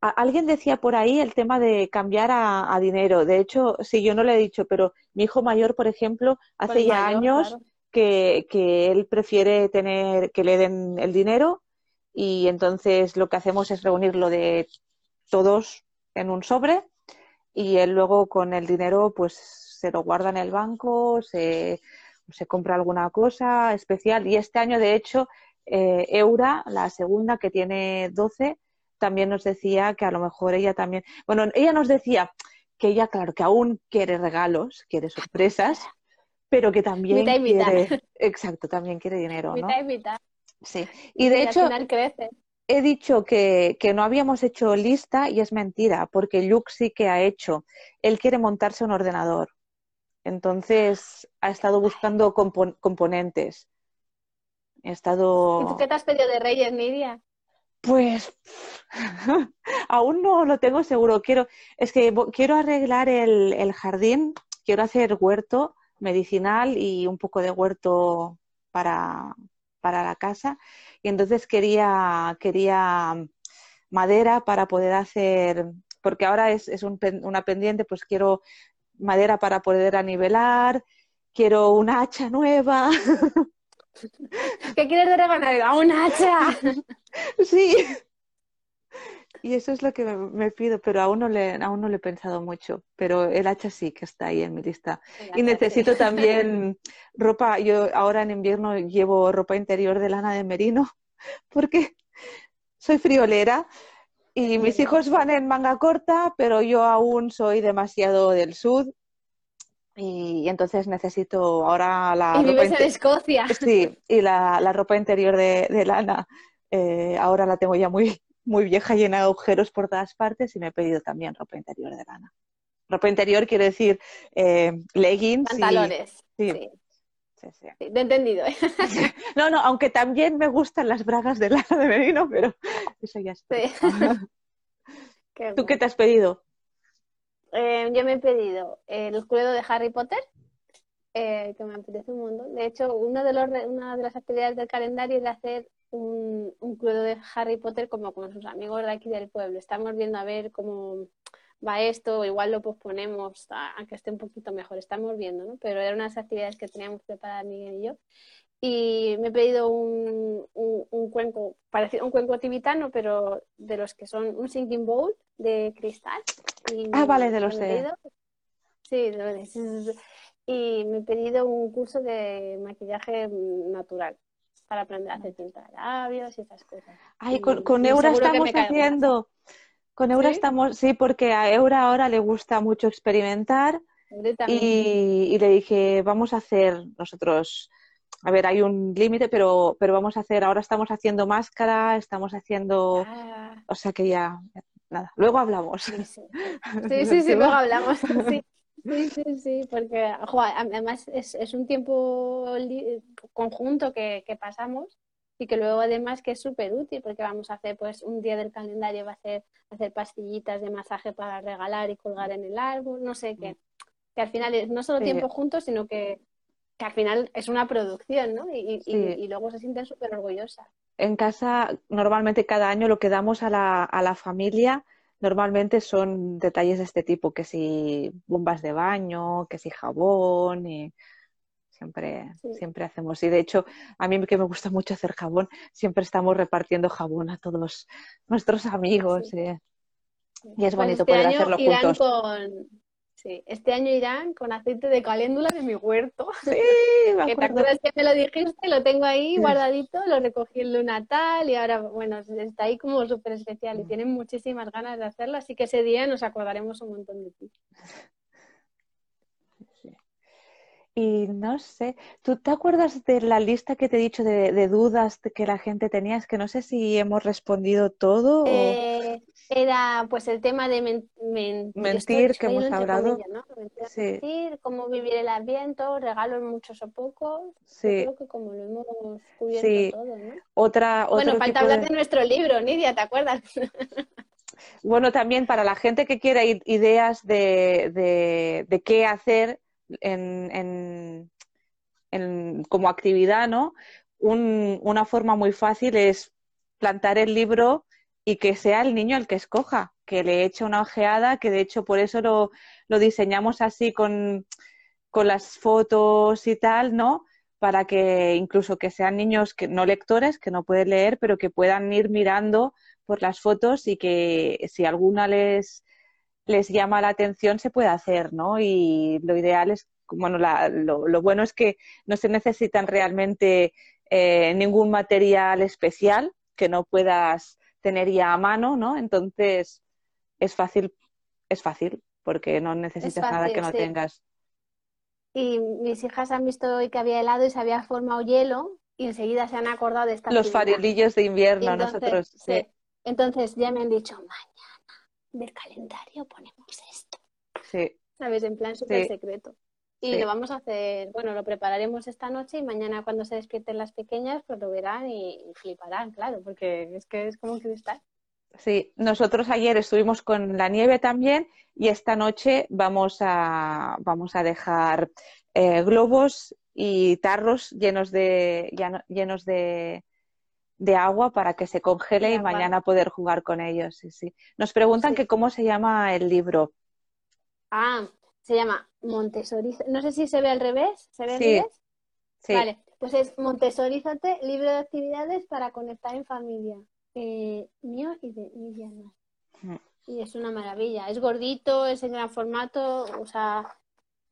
Alguien decía por ahí el tema de cambiar a, a dinero. De hecho, sí, yo no le he dicho, pero mi hijo mayor, por ejemplo, hace ya mayor, años claro. que, que él prefiere tener que le den el dinero y entonces lo que hacemos es reunirlo de todos en un sobre y él luego con el dinero pues se lo guarda en el banco, se, se compra alguna cosa especial y este año de hecho eh, Eura, la segunda que tiene 12, también nos decía que a lo mejor ella también, bueno, ella nos decía que ella, claro, que aún quiere regalos, quiere sorpresas, pero que también Mitad y mitad. quiere, exacto, también quiere dinero, ¿no? Mitad y mitad. Sí. Y de al hecho, final crece. He dicho que, que no habíamos hecho lista y es mentira, porque Luke sí que ha hecho. Él quiere montarse un ordenador. Entonces ha estado buscando compon- componentes. He ¿Y estado. tú qué te has pedido de Reyes, Nidia? Pues aún no lo tengo seguro. Quiero, es que quiero arreglar el, el jardín, quiero hacer huerto medicinal y un poco de huerto para, para la casa. Y entonces quería, quería madera para poder hacer, porque ahora es, es un una pendiente, pues quiero madera para poder anivelar, quiero una hacha nueva. ¿Qué quieres de regalo? ¡A un hacha! Sí. Y eso es lo que me, pido, pero aún no le, aún no le he pensado mucho. Pero el hacha sí que está ahí en mi lista. Y necesito también ropa. Yo ahora en invierno llevo ropa interior de lana de merino porque soy friolera y mis hijos van en manga corta, pero yo aún soy demasiado del sur y, entonces necesito ahora la Y ropa vives en Escocia. Sí, y la, la ropa interior de, de lana, eh, ahora la tengo ya muy, muy vieja, llena de agujeros por todas partes y me he pedido también ropa interior de lana. Ropa interior quiere decir eh, leggings Pantalones. sí. Sí, sí, sí. sí, te he entendido. ¿eh? No, no, aunque también me gustan las bragas de lana de merino, pero eso ya es. Sí. Qué ¿Tú qué te has pedido? Eh, yo me he pedido el cluedo de Harry Potter, eh, que me apetece un montón. De hecho, uno de los, una de las actividades del calendario es de hacer un, un cluedo de Harry Potter como con sus amigos de aquí del pueblo. Estamos viendo a ver cómo va esto, igual lo posponemos a, a que esté un poquito mejor. Estamos viendo, ¿no? Pero eran unas actividades que teníamos preparadas Miguel y yo. Y me he pedido un, un, un cuenco, parecido un cuenco tibetano, pero de los que son un sinking bowl de cristal. Y Ah, vale, de los de- Sí, de los de- y me he pedido un curso de maquillaje natural para aprender a hacer pinta de labios y esas cosas. Ay, con, Eura estamos haciendo. Con Eura ¿Sí? estamos, sí, porque a Eura ahora le gusta mucho experimentar y, y le dije, vamos a hacer nosotros, a ver, hay un límite, pero, pero vamos a hacer, ahora estamos haciendo máscara, estamos haciendo, Ah, o sea que ya, nada, luego hablamos. sí, sí. Sí, sí, sí, luego hablamos. Sí, sí, sí, sí, porque jo, además es, es un tiempo conjunto que, que pasamos y que luego además que es súper útil porque vamos a hacer pues un día del calendario va a ser hacer pastillitas de masaje para regalar y colgar en el árbol, no sé qué, que al final es no solo Sí. tiempo juntos, sino que, que al final es una producción, ¿no? Y, y- y- Sí. y luego se sienten súper orgullosas. En casa, normalmente cada año lo que damos a la, a la familia, normalmente son detalles de este tipo, que si bombas de baño, que si jabón, y siempre, Sí. siempre hacemos. Y de hecho, a mí que me gusta mucho hacer jabón, siempre estamos repartiendo jabón a todos nuestros amigos. Sí. eh. Y es Pues bonito este poder hacerlo irán juntos. con sí, este año irán con aceite de caléndula de mi huerto. Sí, me Que te acuerdo. acuerdas que me lo dijiste, lo tengo ahí guardadito, lo recogí en lo natal y ahora, bueno, está ahí como súper especial Mm. y tienen muchísimas ganas de hacerlo, así que ese día nos acordaremos un montón de ti. Y no sé, ¿tú te acuerdas de la lista que te he dicho de, de dudas que la gente tenía? Es que no sé si hemos respondido todo o... Eh, era pues el tema de men- men- Mentir, que hemos hablado. comillas, ¿no? Mentir, Sí. mentir, cómo vivir el adviento, regalos muchos o pocos. Yo Sí. creo que como lo hemos cubierto Sí. todo, ¿no? Otra, Bueno, falta hablar de- de nuestro libro, Nidia, ¿te acuerdas? Bueno, también para la gente que quiera ideas de, de, de qué hacer en, como actividad, ¿no? Un- una forma muy fácil es plantar el libro y que sea el niño el que escoja, que le eche una ojeada, que de hecho por eso lo, lo diseñamos así con, con las fotos y tal, ¿no? para que incluso que sean niños que no lectores, que no pueden leer, pero que puedan ir mirando por las fotos y que si alguna les, les llama la atención se puede hacer, ¿no? Y lo ideal es, bueno, lo, bueno es que no se necesitan realmente eh, ningún material especial que no puedas tener ya a mano, ¿no? Entonces es fácil, es fácil, porque no necesitas nada que no tengas. Y mis hijas han visto hoy que había helado y se había formado hielo y enseguida se han acordado de esta Los farolillos de invierno, nosotros. Sí. Entonces ya me han dicho, mañana del calendario ponemos esto. Sí. ¿Sabes? En plan súper secreto. Y lo vamos a hacer, bueno, lo prepararemos esta noche y mañana cuando se despierten las pequeñas, pues lo verán y, fliparán, claro, porque es que es como cristal. Sí, nosotros ayer estuvimos con la nieve también y esta noche vamos a, vamos a dejar eh, globos y tarros llenos de, llenos de, de agua para que se congele y mañana poder jugar con ellos. Sí, sí. Nos preguntan que cómo se llama el libro. Ah, se llama Montessori. No sé si se ve al revés. ¿Se ve al revés? Sí. Vale, pues es Montessorízate, libro de actividades para conectar en familia. Eh, mío y de Miriam. Mm. Y es una maravilla. Es gordito, es en gran formato. O sea,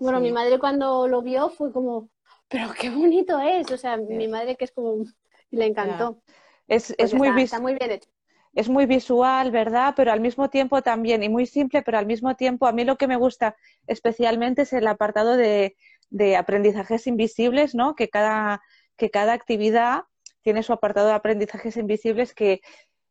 bueno, mi madre cuando lo vio fue como, pero qué bonito es. O sea, mi madre que es como, le encantó. Es, es muy, está muy bien hecho es muy visual, ¿verdad? Pero al mismo tiempo también, y muy simple, pero al mismo tiempo a mí lo que me gusta especialmente es el apartado de, de aprendizajes invisibles, ¿no? Que cada, que cada actividad tiene su apartado de aprendizajes invisibles que,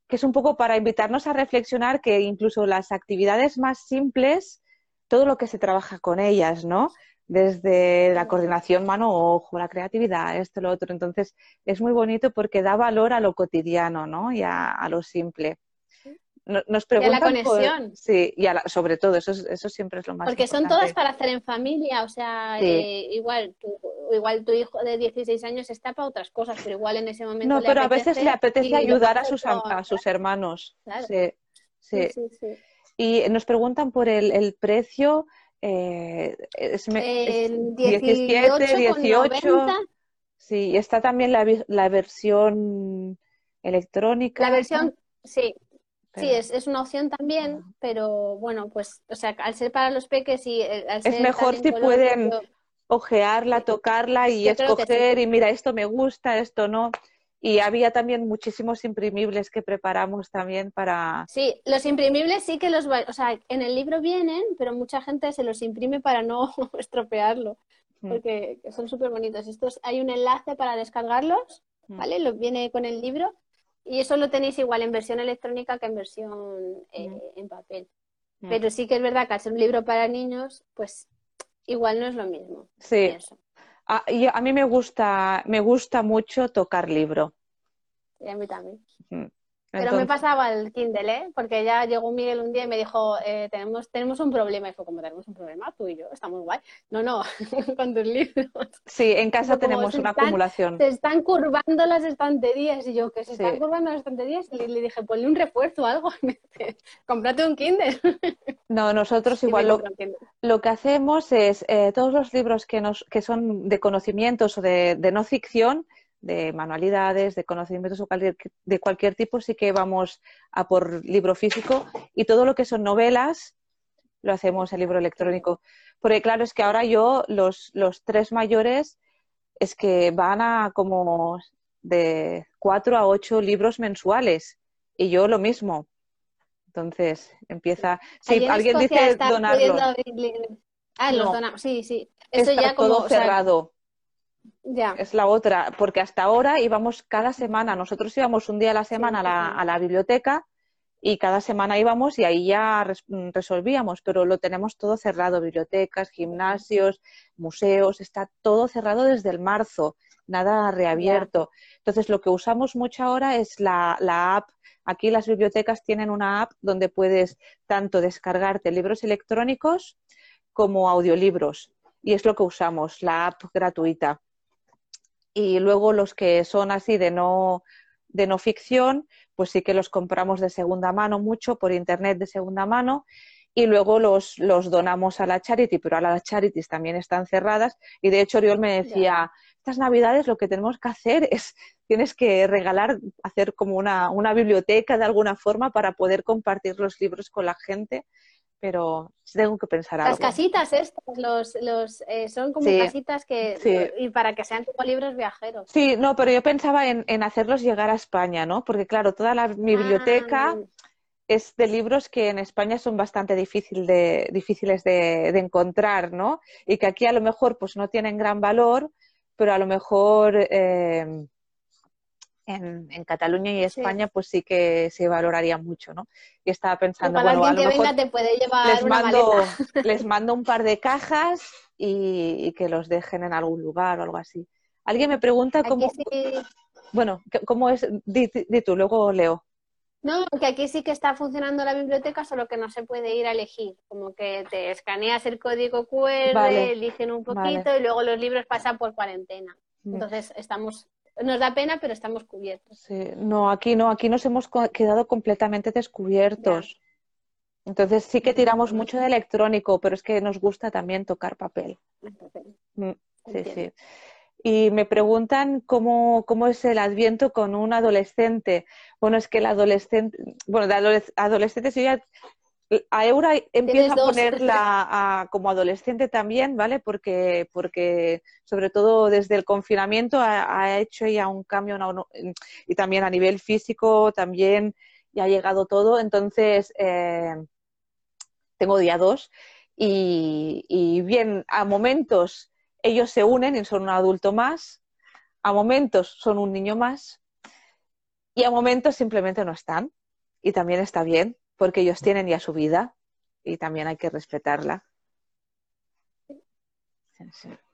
que es un poco para invitarnos a reflexionar que incluso las actividades más simples, todo lo que se trabaja con ellas, ¿no? Desde la coordinación mano-ojo, la creatividad, esto, lo otro. Entonces, es muy bonito porque da valor a lo cotidiano, ¿no? Y a, lo simple. Nos preguntan y a la conexión. sí, y sobre todo, eso, eso siempre es lo más Porque son todas para hacer en familia, o sea, eh, igual, tu, igual tu hijo de 16 años está para otras cosas, pero igual en ese momento. No, pero a veces le apetece ayudar a sus, a sus hermanos. Claro. Sí, sí. Y nos preguntan por el, el precio eh, es, 17, 18. Sí, está también la, la, versión electrónica. La versión, sí. Sí, es, es, una opción también, pero bueno, pues, o sea, al ser para los peques y eh, al Es mejor si pueden ojearla, tocarla y escoger y mira, esto me gusta, esto no. Y había también muchísimos imprimibles que preparamos también para... Sí, los imprimibles sí que los... O sea, en el libro vienen, pero mucha gente se los imprime para no estropearlo, mm. porque son súper bonitos. Estos, hay un enlace para descargarlos, mm. ¿vale? Lo, viene con el libro y eso lo tenéis igual en versión electrónica que en versión eh, mm. en papel. Pero sí que es verdad que al ser un libro para niños, pues igual no es lo mismo. Sí. A, a mí me gusta, me gusta mucho tocar libro. Y a mí también. Pero me pasaba el Kindle, ¿eh? Porque ya llegó Miguel un día y me dijo, eh, tenemos, tenemos un problema. Y fue como, tenemos un problema, tú y yo, estamos guay. No, no, con tus libros. Sí, en casa tenemos una acumulación. Se están curvando las estanterías. Y yo, que se están curvando las estanterías. Y le, dije, ponle un refuerzo o algo. Cómprate un Kindle. No, nosotros igual lo, lo, que hacemos es, eh, todos los libros que, nos, que son de conocimientos o de, de no ficción, de manualidades, de conocimientos de cualquier tipo, sí que vamos a por libro físico y todo lo que son novelas lo hacemos en libro electrónico. Porque claro, es que ahora yo, los, los tres mayores, es que van a como de cuatro a ocho libros mensuales y yo lo mismo. Entonces empieza. Si alguien dice donarlo. Ah, los donamos, sí, sí. Eso ya como. Todo cerrado. Es la otra, porque hasta ahora íbamos cada semana, nosotros íbamos un día a la semana a, la, biblioteca y cada semana íbamos y ahí ya resolvíamos, pero lo tenemos todo cerrado, bibliotecas, gimnasios, museos, está todo cerrado desde el marzo, nada reabierto. Entonces lo que usamos mucho ahora es la, la app. Aquí las bibliotecas tienen una app donde puedes tanto descargarte libros electrónicos como audiolibros y es lo que usamos, la app gratuita y luego los que son así de no, de no ficción, pues sí que los compramos de segunda mano mucho por internet de segunda mano y luego los, los donamos a la charity, pero a las charities también están cerradas y de hecho Oriol me decía, estas navidades lo que tenemos que hacer es, tienes que regalar, hacer como una, una biblioteca de alguna forma para poder compartir los libros con la gente pero tengo que pensar algo. Las casitas estas, los, los, eh, son como casitas que, y para que sean como libros viajeros. Sí, no, pero yo pensaba en, en hacerlos llegar a España, ¿no? Porque claro, toda la, mi biblioteca Ah, es de libros que en España son bastante difícil de, difíciles de, de encontrar, ¿no? Y que aquí a lo mejor pues no tienen gran valor, pero a lo mejor eh, en, en Cataluña y Sí. España pues sí que se valoraría mucho, ¿no? Y estaba pensando, para bueno, a lo que mejor venga te puede llevar les una mando, maleta. les mando un par de cajas y, y que los dejen en algún lugar o algo así. Alguien me pregunta Aquí cómo, sí, bueno, cómo es, di, di tú, luego leo. no, que aquí sí que está funcionando la biblioteca, solo que no se puede ir a elegir. Como que te escaneas el código QR, Vale, eligen un vale. poquito y luego los libros pasan por cuarentena. Mm. Entonces estamos, nos da pena, pero estamos cubiertos. Sí, no, aquí no, aquí nos hemos quedado completamente descubiertos. Entonces sí que tiramos mucho de electrónico, pero es que nos gusta también tocar papel. Entonces, Mm, sí, Entiendo. sí. Y me preguntan cómo, cómo es el adviento con un adolescente. Bueno, es que el adolescente, bueno, de adoles- adolescentes yo ya a Eura empiezo a ponerla a- como adolescente también, ¿vale? Porque, porque sobre todo desde el confinamiento ha, ha hecho ya un cambio una- y también a nivel físico también ya ha llegado todo. Entonces, eh, tengo día dos y, y bien, a momentos ellos se unen y son un adulto más, a momentos son un niño más y a momentos simplemente no están. Y también está bien, porque ellos tienen ya su vida y también hay que respetarla.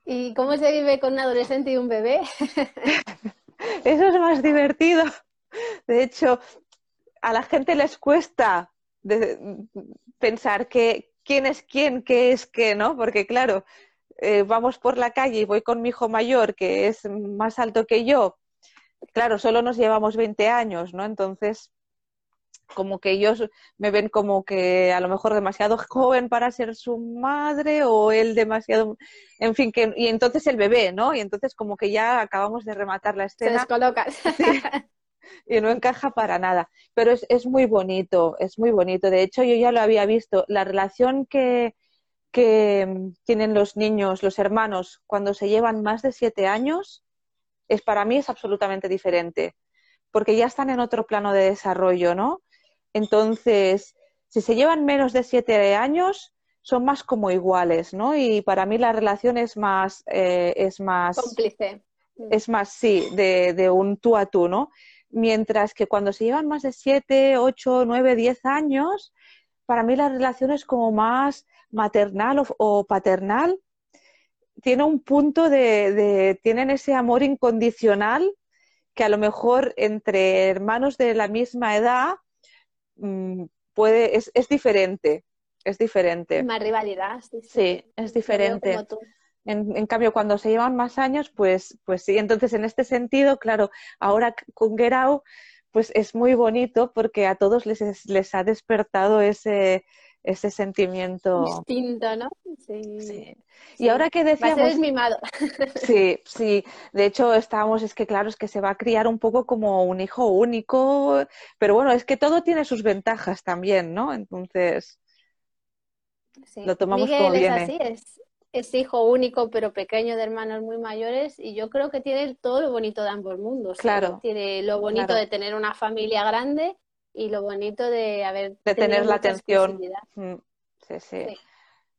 ¿Y cómo se vive con un adolescente y un bebé? Eso es más divertido. De hecho, a la gente les cuesta de- pensar que quién es quién, qué es qué, ¿no? Porque claro, eh, vamos por la calle y voy con mi hijo mayor, que es más alto que yo. Claro, solo nos llevamos 20 años, ¿no? Entonces, como que ellos me ven como que a lo mejor demasiado joven para ser su madre o él demasiado, en fin, que y entonces el bebé, ¿no? Y entonces como que ya acabamos de rematar la Se escena descolocan. y no encaja para nada. Pero es, es muy bonito, es muy bonito. De hecho, yo ya lo había visto. La relación que, que mm, tienen los niños, los hermanos, cuando se llevan más de siete años, es para mí es absolutamente diferente. Porque ya están en otro plano de desarrollo, ¿no? Entonces, si se llevan menos de siete años, son más como iguales, ¿no? Y para mí la relación es más, eh, es más Cómplice. es más, sí, de, de un tú a tú, ¿no? Mientras que cuando se llevan más de 7, 8, 9, 10 años, para mí la relación es como más maternal o, o paternal. Tiene un punto de, de, tienen ese amor incondicional que a lo mejor entre hermanos de la misma edad mm, puede, es, es diferente, es diferente. Más rivalidad. Sí, sí. Sí, es diferente. En, en cambio, cuando se llevan más años, pues, pues sí. Entonces, en este sentido, claro, ahora con pues es muy bonito porque a todos les, es- les ha despertado ese, ese sentimiento. Distinto, ¿no? Sí. Y ahora que Va a ser decíamos, desmimado. sí, sí, de hecho estábamos, es que claro, es que se va a criar un poco como un hijo único, pero bueno, es que todo tiene sus ventajas también, ¿no? Entonces, Sí. Lo tomamos Miguel como es viene. así, es, es hijo único pero pequeño de hermanos muy mayores y yo creo que tiene todo lo bonito de ambos mundos. Claro. Tiene lo bonito Claro. de tener una familia grande y lo bonito de haber de tener la atención. Mm, Sí, sí. Sí.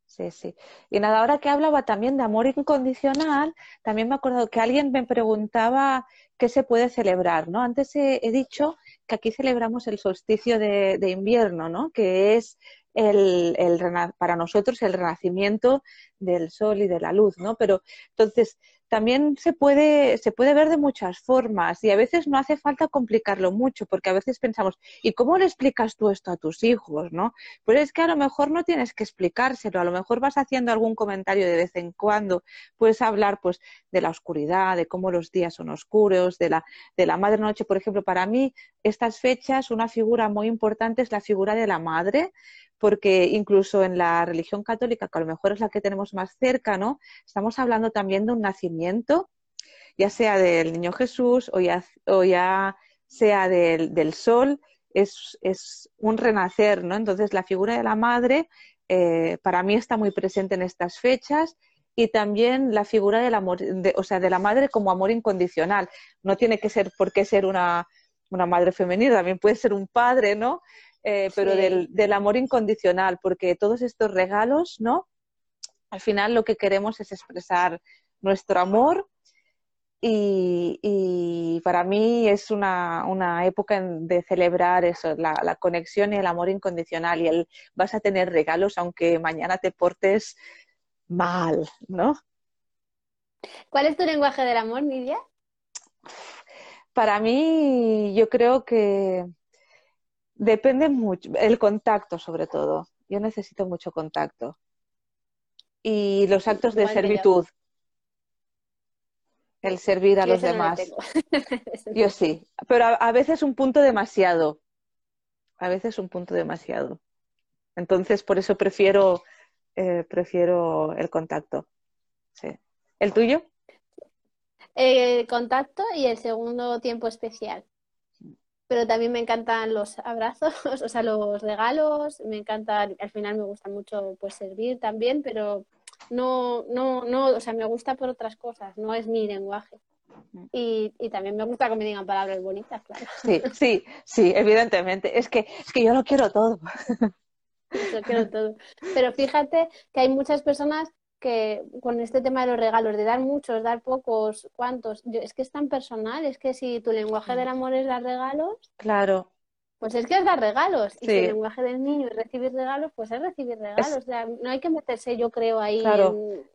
Sí, sí. Y nada, ahora que hablaba también de amor incondicional, también me acuerdo que alguien me preguntaba qué se puede celebrar, ¿no? Antes he, dicho que aquí celebramos el solsticio de, de invierno, ¿no? Que es el, el para nosotros el renacimiento del sol y de la luz, ¿no? Pero entonces también se puede, se puede ver de muchas formas y a veces no hace falta complicarlo mucho, porque a veces pensamos, ¿y cómo le explicas tú esto a tus hijos, no? Pues es que a lo mejor no tienes que explicárselo, a lo mejor vas haciendo algún comentario de vez en cuando, puedes hablar pues de la oscuridad, de cómo los días son oscuros, de la, de la madre noche, por ejemplo, para mí estas fechas una figura muy importante es la figura de la madre, porque incluso en la religión católica, que a lo mejor es la que tenemos más cerca, ¿no? Estamos hablando también de un nacimiento ya sea del Niño Jesús o ya, o ya sea del, del sol, es, es, un renacer, ¿no? Entonces la figura de la madre eh, para mí está muy presente en estas fechas y también la figura del amor, de, o sea, de la madre como amor incondicional. No tiene que ser por qué ser una, una madre femenina, también puede ser un padre, ¿no? Eh, pero Sí. del, del amor incondicional, porque todos estos regalos, ¿no? Al final lo que queremos es expresar nuestro amor y, y para mí es una, una época de celebrar eso, la, la conexión y el amor incondicional y el vas a tener regalos aunque mañana te portes mal, ¿no? ¿Cuál es tu lenguaje del amor, Nidia? Para mí yo creo que depende mucho, el contacto sobre todo. Yo necesito mucho contacto. Y los actos de yo. servitud. El servir a Yo los ese no lo demás. Yo sí, pero a, a veces un punto demasiado. A veces un punto demasiado. Entonces, por eso prefiero, eh, prefiero el contacto. Sí. ¿El tuyo? El contacto y el segundo tiempo especial. Pero también me encantan los abrazos, o sea, los regalos, me encanta, al final me gusta mucho pues servir también, pero no, no, no, o sea, me gusta por otras cosas, no es mi lenguaje. Y, y también me gusta que me digan palabras bonitas, claro. Sí, sí, sí, evidentemente. Es que, es que yo lo quiero todo. Eso quiero todo. Pero fíjate que hay muchas personas que con este tema de los regalos, de dar muchos, dar pocos, cuántos, yo- es que es tan personal, es que si tu lenguaje del amor es dar regalos, Claro, pues es que es dar regalos. Y si el lenguaje del niño es recibir regalos, pues es recibir regalos. O sea, no hay que meterse, yo creo, ahí Claro. en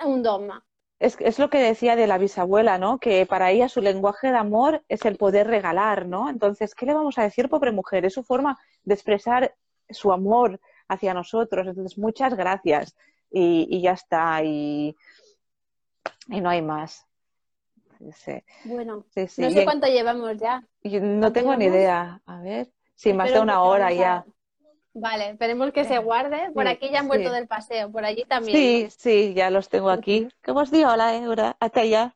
en un dogma. es, es lo que decía de la bisabuela, ¿no? Que para ella su lenguaje de amor es el poder regalar, ¿no? Entonces, ¿qué le vamos a decir, pobre mujer? Es su forma de expresar su amor hacia nosotros. Entonces, muchas gracias. Y, y ya está. Y, y no hay más. Sí, Bueno, sí, sí. no sé cuánto llevamos ya. no ¿Cuánto tengo ni idea. A ver. Sí, más de una hora ya. Vale, esperemos que se guarde. Por aquí ya han vuelto del paseo, por allí también. Sí, sí, ya los tengo aquí. ¿Cómo os digo? Hola. Hasta allá.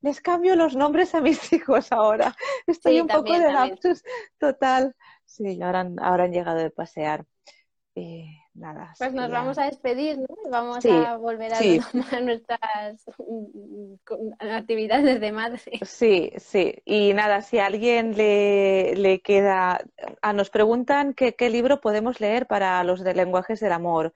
Les cambio los nombres a mis hijos ahora. Estoy un poco de lapsus total. Sí, ahora han, ahora han llegado de pasear. Y nada. Pues nos vamos a despedir, ¿no? Vamos Sí, a volver a sí. retomar nuestras actividades de madre. Sí, sí. Y nada, si a alguien le, le queda. Ah, nos preguntan que, qué libro podemos leer para los de lenguajes del amor.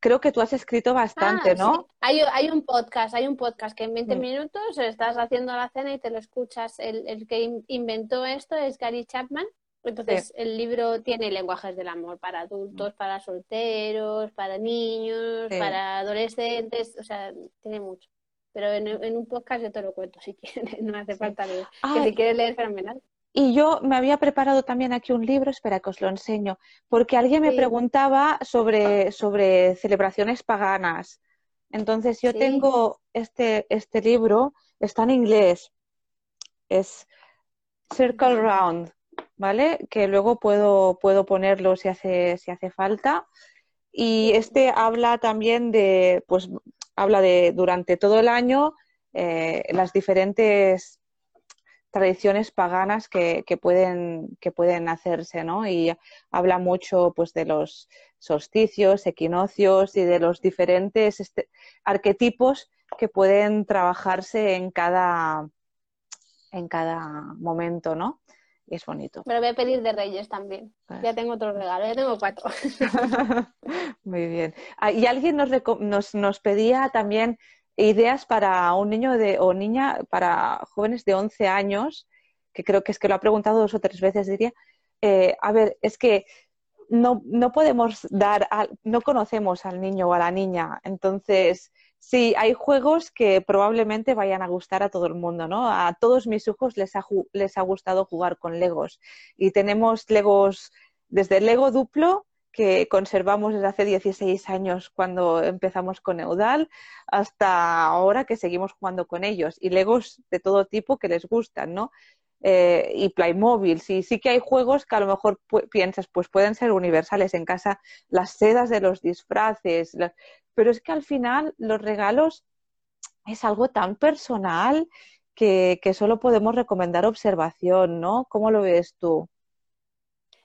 Creo que tú has escrito bastante, Ah, ¿no? sí. Hay, hay un podcast, hay un podcast que en 20 Mm. minutos estás haciendo la cena y te lo escuchas. El, el que in- inventó esto es Gary Chapman. Entonces, el libro tiene lenguajes del amor para adultos, para solteros, para niños, Sí. para adolescentes, o sea, tiene mucho. Pero en, en un podcast yo te lo cuento si quieres, no hace falta leer. Que si quieres leer, fenomenal. Y yo me había preparado también aquí un libro, espera que os lo enseño, porque alguien me preguntaba sobre, sobre celebraciones paganas. Entonces yo tengo este, este libro, está en inglés, es Circle Round, ¿vale? Que luego puedo, puedo ponerlo si hace, si hace falta. Y este habla también de, pues, habla de durante todo el año eh, las diferentes tradiciones paganas que, que pueden, que pueden hacerse, ¿no? Y habla mucho pues de los solsticios, equinoccios y de los diferentes este, arquetipos que pueden trabajarse en cada, en cada momento, ¿no? Y es bonito. Me lo voy a pedir de Reyes también. Ya tengo otro regalo, ya tengo cuatro. Muy bien. Ah, y alguien nos, nos, nos pedía también ideas para un niño de, o niña, para jóvenes de 11 años, que creo que es que lo ha preguntado dos o tres veces, diría. Eh, a ver, es que no, no podemos dar, al- no conocemos al niño o a la niña, entonces sí, hay juegos que probablemente vayan a gustar a todo el mundo, ¿no? A todos mis hijos les ha, les ha gustado jugar con Legos y tenemos Legos desde Lego duplo que conservamos desde hace 16 años cuando empezamos con Eudal hasta ahora que seguimos jugando con ellos y Legos de todo tipo que les gustan, ¿no? Eh, y Playmobil, sí, sí que hay juegos que a lo mejor pu- piensas, pues pueden ser universales en casa, las sedas de los disfraces, la- pero es que al final los regalos es algo tan personal que, que solo podemos recomendar observación, ¿no? ¿Cómo lo ves tú?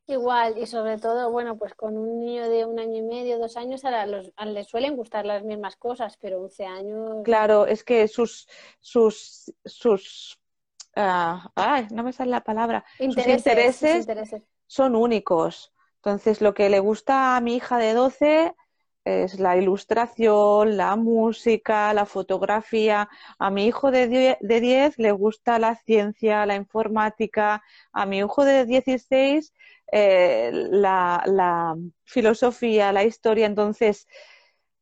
Igual, y sobre todo, bueno, pues con un niño de un año y medio, dos años, a los, a les suelen gustar las mismas cosas, pero 11 años. Claro, es que sus, sus, sus, ay, no me sale la palabra, sus Intereses, sus intereses son únicos. Entonces, lo que le gusta a mi hija de 12 es la ilustración, la música, la fotografía. A mi hijo de die- de 10 le gusta la ciencia, la informática. A mi hijo de 16 eh, la, la filosofía, la historia. Entonces,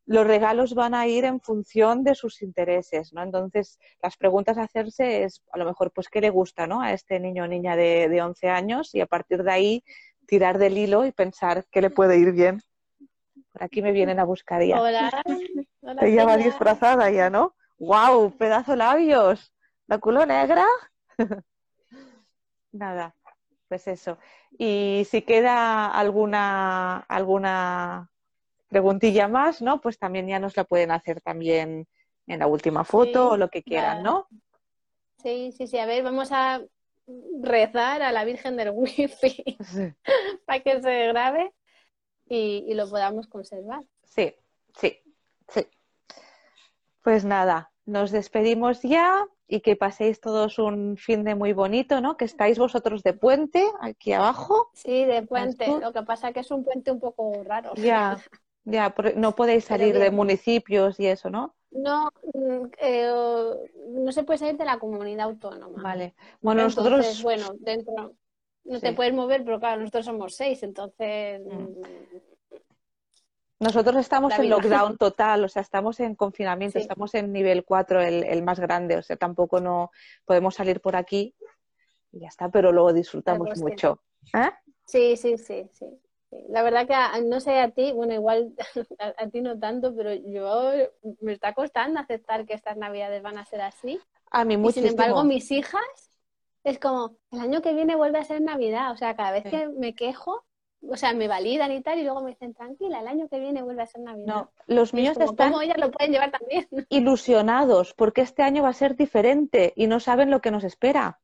los regalos van a ir en función de sus intereses, ¿no? Entonces, las preguntas a hacerse es, a lo mejor, pues, ¿qué le gusta, ¿no? A este niño o niña de, de 11 años y a partir de ahí tirar del hilo y pensar qué le puede ir bien. Por aquí me vienen a buscar ya. Hola, hola, Ella va disfrazada ya, ¿no? ¡Guau! ¡Pedazo labios! ¿La culo negra? Nada, pues eso. Y si queda alguna, alguna preguntilla más, ¿no? Pues también ya nos la pueden hacer también en la última foto Sí, o lo que quieran. ¿no? Sí, sí, sí. A ver, vamos a rezar a la Virgen del Wifi para que se grabe y, y lo podamos conservar. Sí, sí, sí. Pues nada, nos despedimos ya y que paséis todos un fin de muy bonito, ¿no? Que estáis vosotros de puente aquí abajo. Sí, de puente. Lo que pasa que es un puente un poco raro. Ya, ya, no podéis salir de municipios y eso, ¿no? No, mm, eh, no se puede salir de la comunidad autónoma. Vale. Bueno, Entonces, nosotros, bueno, dentro no Sí. te puedes mover, pero claro, nosotros somos seis, entonces Mm. mm, nosotros estamos en lockdown total, o sea, estamos en confinamiento, Sí. estamos en nivel 4, el, el más grande, o sea, tampoco no podemos salir por aquí y ya está, pero lo disfrutamos Pero mucho. ¿Eh? Sí, sí, sí, sí. La verdad que a- no sé a ti, bueno, igual a, a ti no tanto, pero yo me está costando aceptar que estas navidades van a ser así. A mí Y sin embargo, mis hijas es como, el año que viene vuelve a ser Navidad. O sea, cada vez Sí. que me quejo, o sea, me validan y tal, y luego me dicen, tranquila, el año que viene vuelve a ser Navidad. No, los es míos como, están ¿cómo ellas lo pueden llevar también? ilusionados porque este año va a ser diferente y no saben lo que nos espera.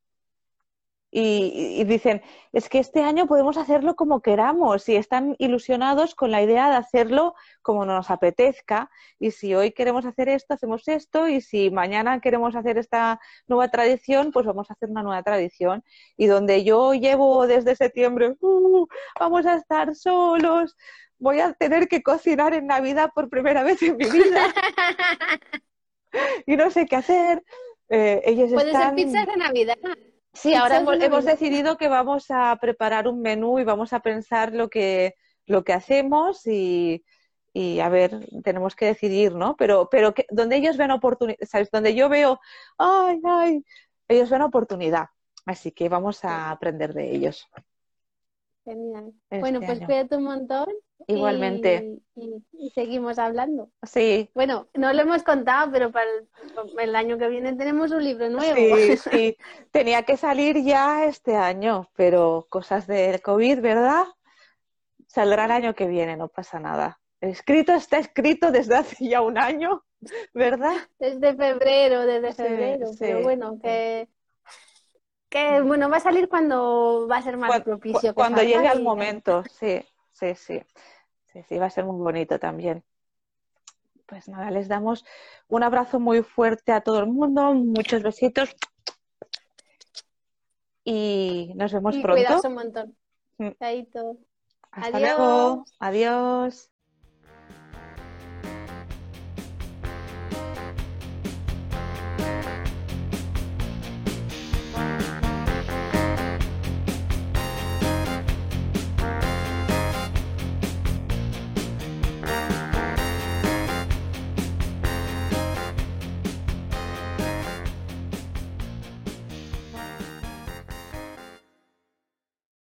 Y, y dicen, es que este año podemos hacerlo como queramos y están ilusionados con la idea de hacerlo como nos apetezca. Y si hoy queremos hacer esto, hacemos esto y si mañana queremos hacer esta nueva tradición, pues vamos a hacer una nueva tradición. Y donde yo llevo desde septiembre, "Uh, vamos a estar solos, voy a tener que cocinar en Navidad por primera vez en mi vida y no sé qué hacer. Eh, ellos Puede ser están... pizzas de Navidad. Sí, ahora hemos, decidido que vamos a preparar un menú y vamos a pensar lo que, lo que hacemos y, y a ver, tenemos que decidir, ¿no? Pero, pero que, donde ellos ven oportunidad, ¿sabes? Donde yo veo, ay, ay, ellos ven oportunidad. Así que vamos a aprender de ellos. Genial. Este Bueno, pues año. cuídate un montón. Igualmente. Y, y seguimos hablando. Sí, Bueno, no lo hemos contado, pero para el, el año que viene tenemos un libro nuevo. sí, sí. Tenía que salir ya este año, pero cosas del COVID, ¿verdad? Saldrá el año que viene, no pasa nada. Escrito está escrito desde hace ya un año, ¿verdad? Desde febrero, desde febrero. sí, pero bueno, sí. que, que bueno, va a salir cuando va a ser más propicio. cuando llegue el momento, sí, sí, sí. Sí, sí, va a ser muy bonito también. Pues nada, les damos un abrazo muy fuerte a todo el mundo, muchos besitos y nos vemos Y pronto. cuidaos un montón. Mm. Chaito. Hasta Adiós. luego. Adiós.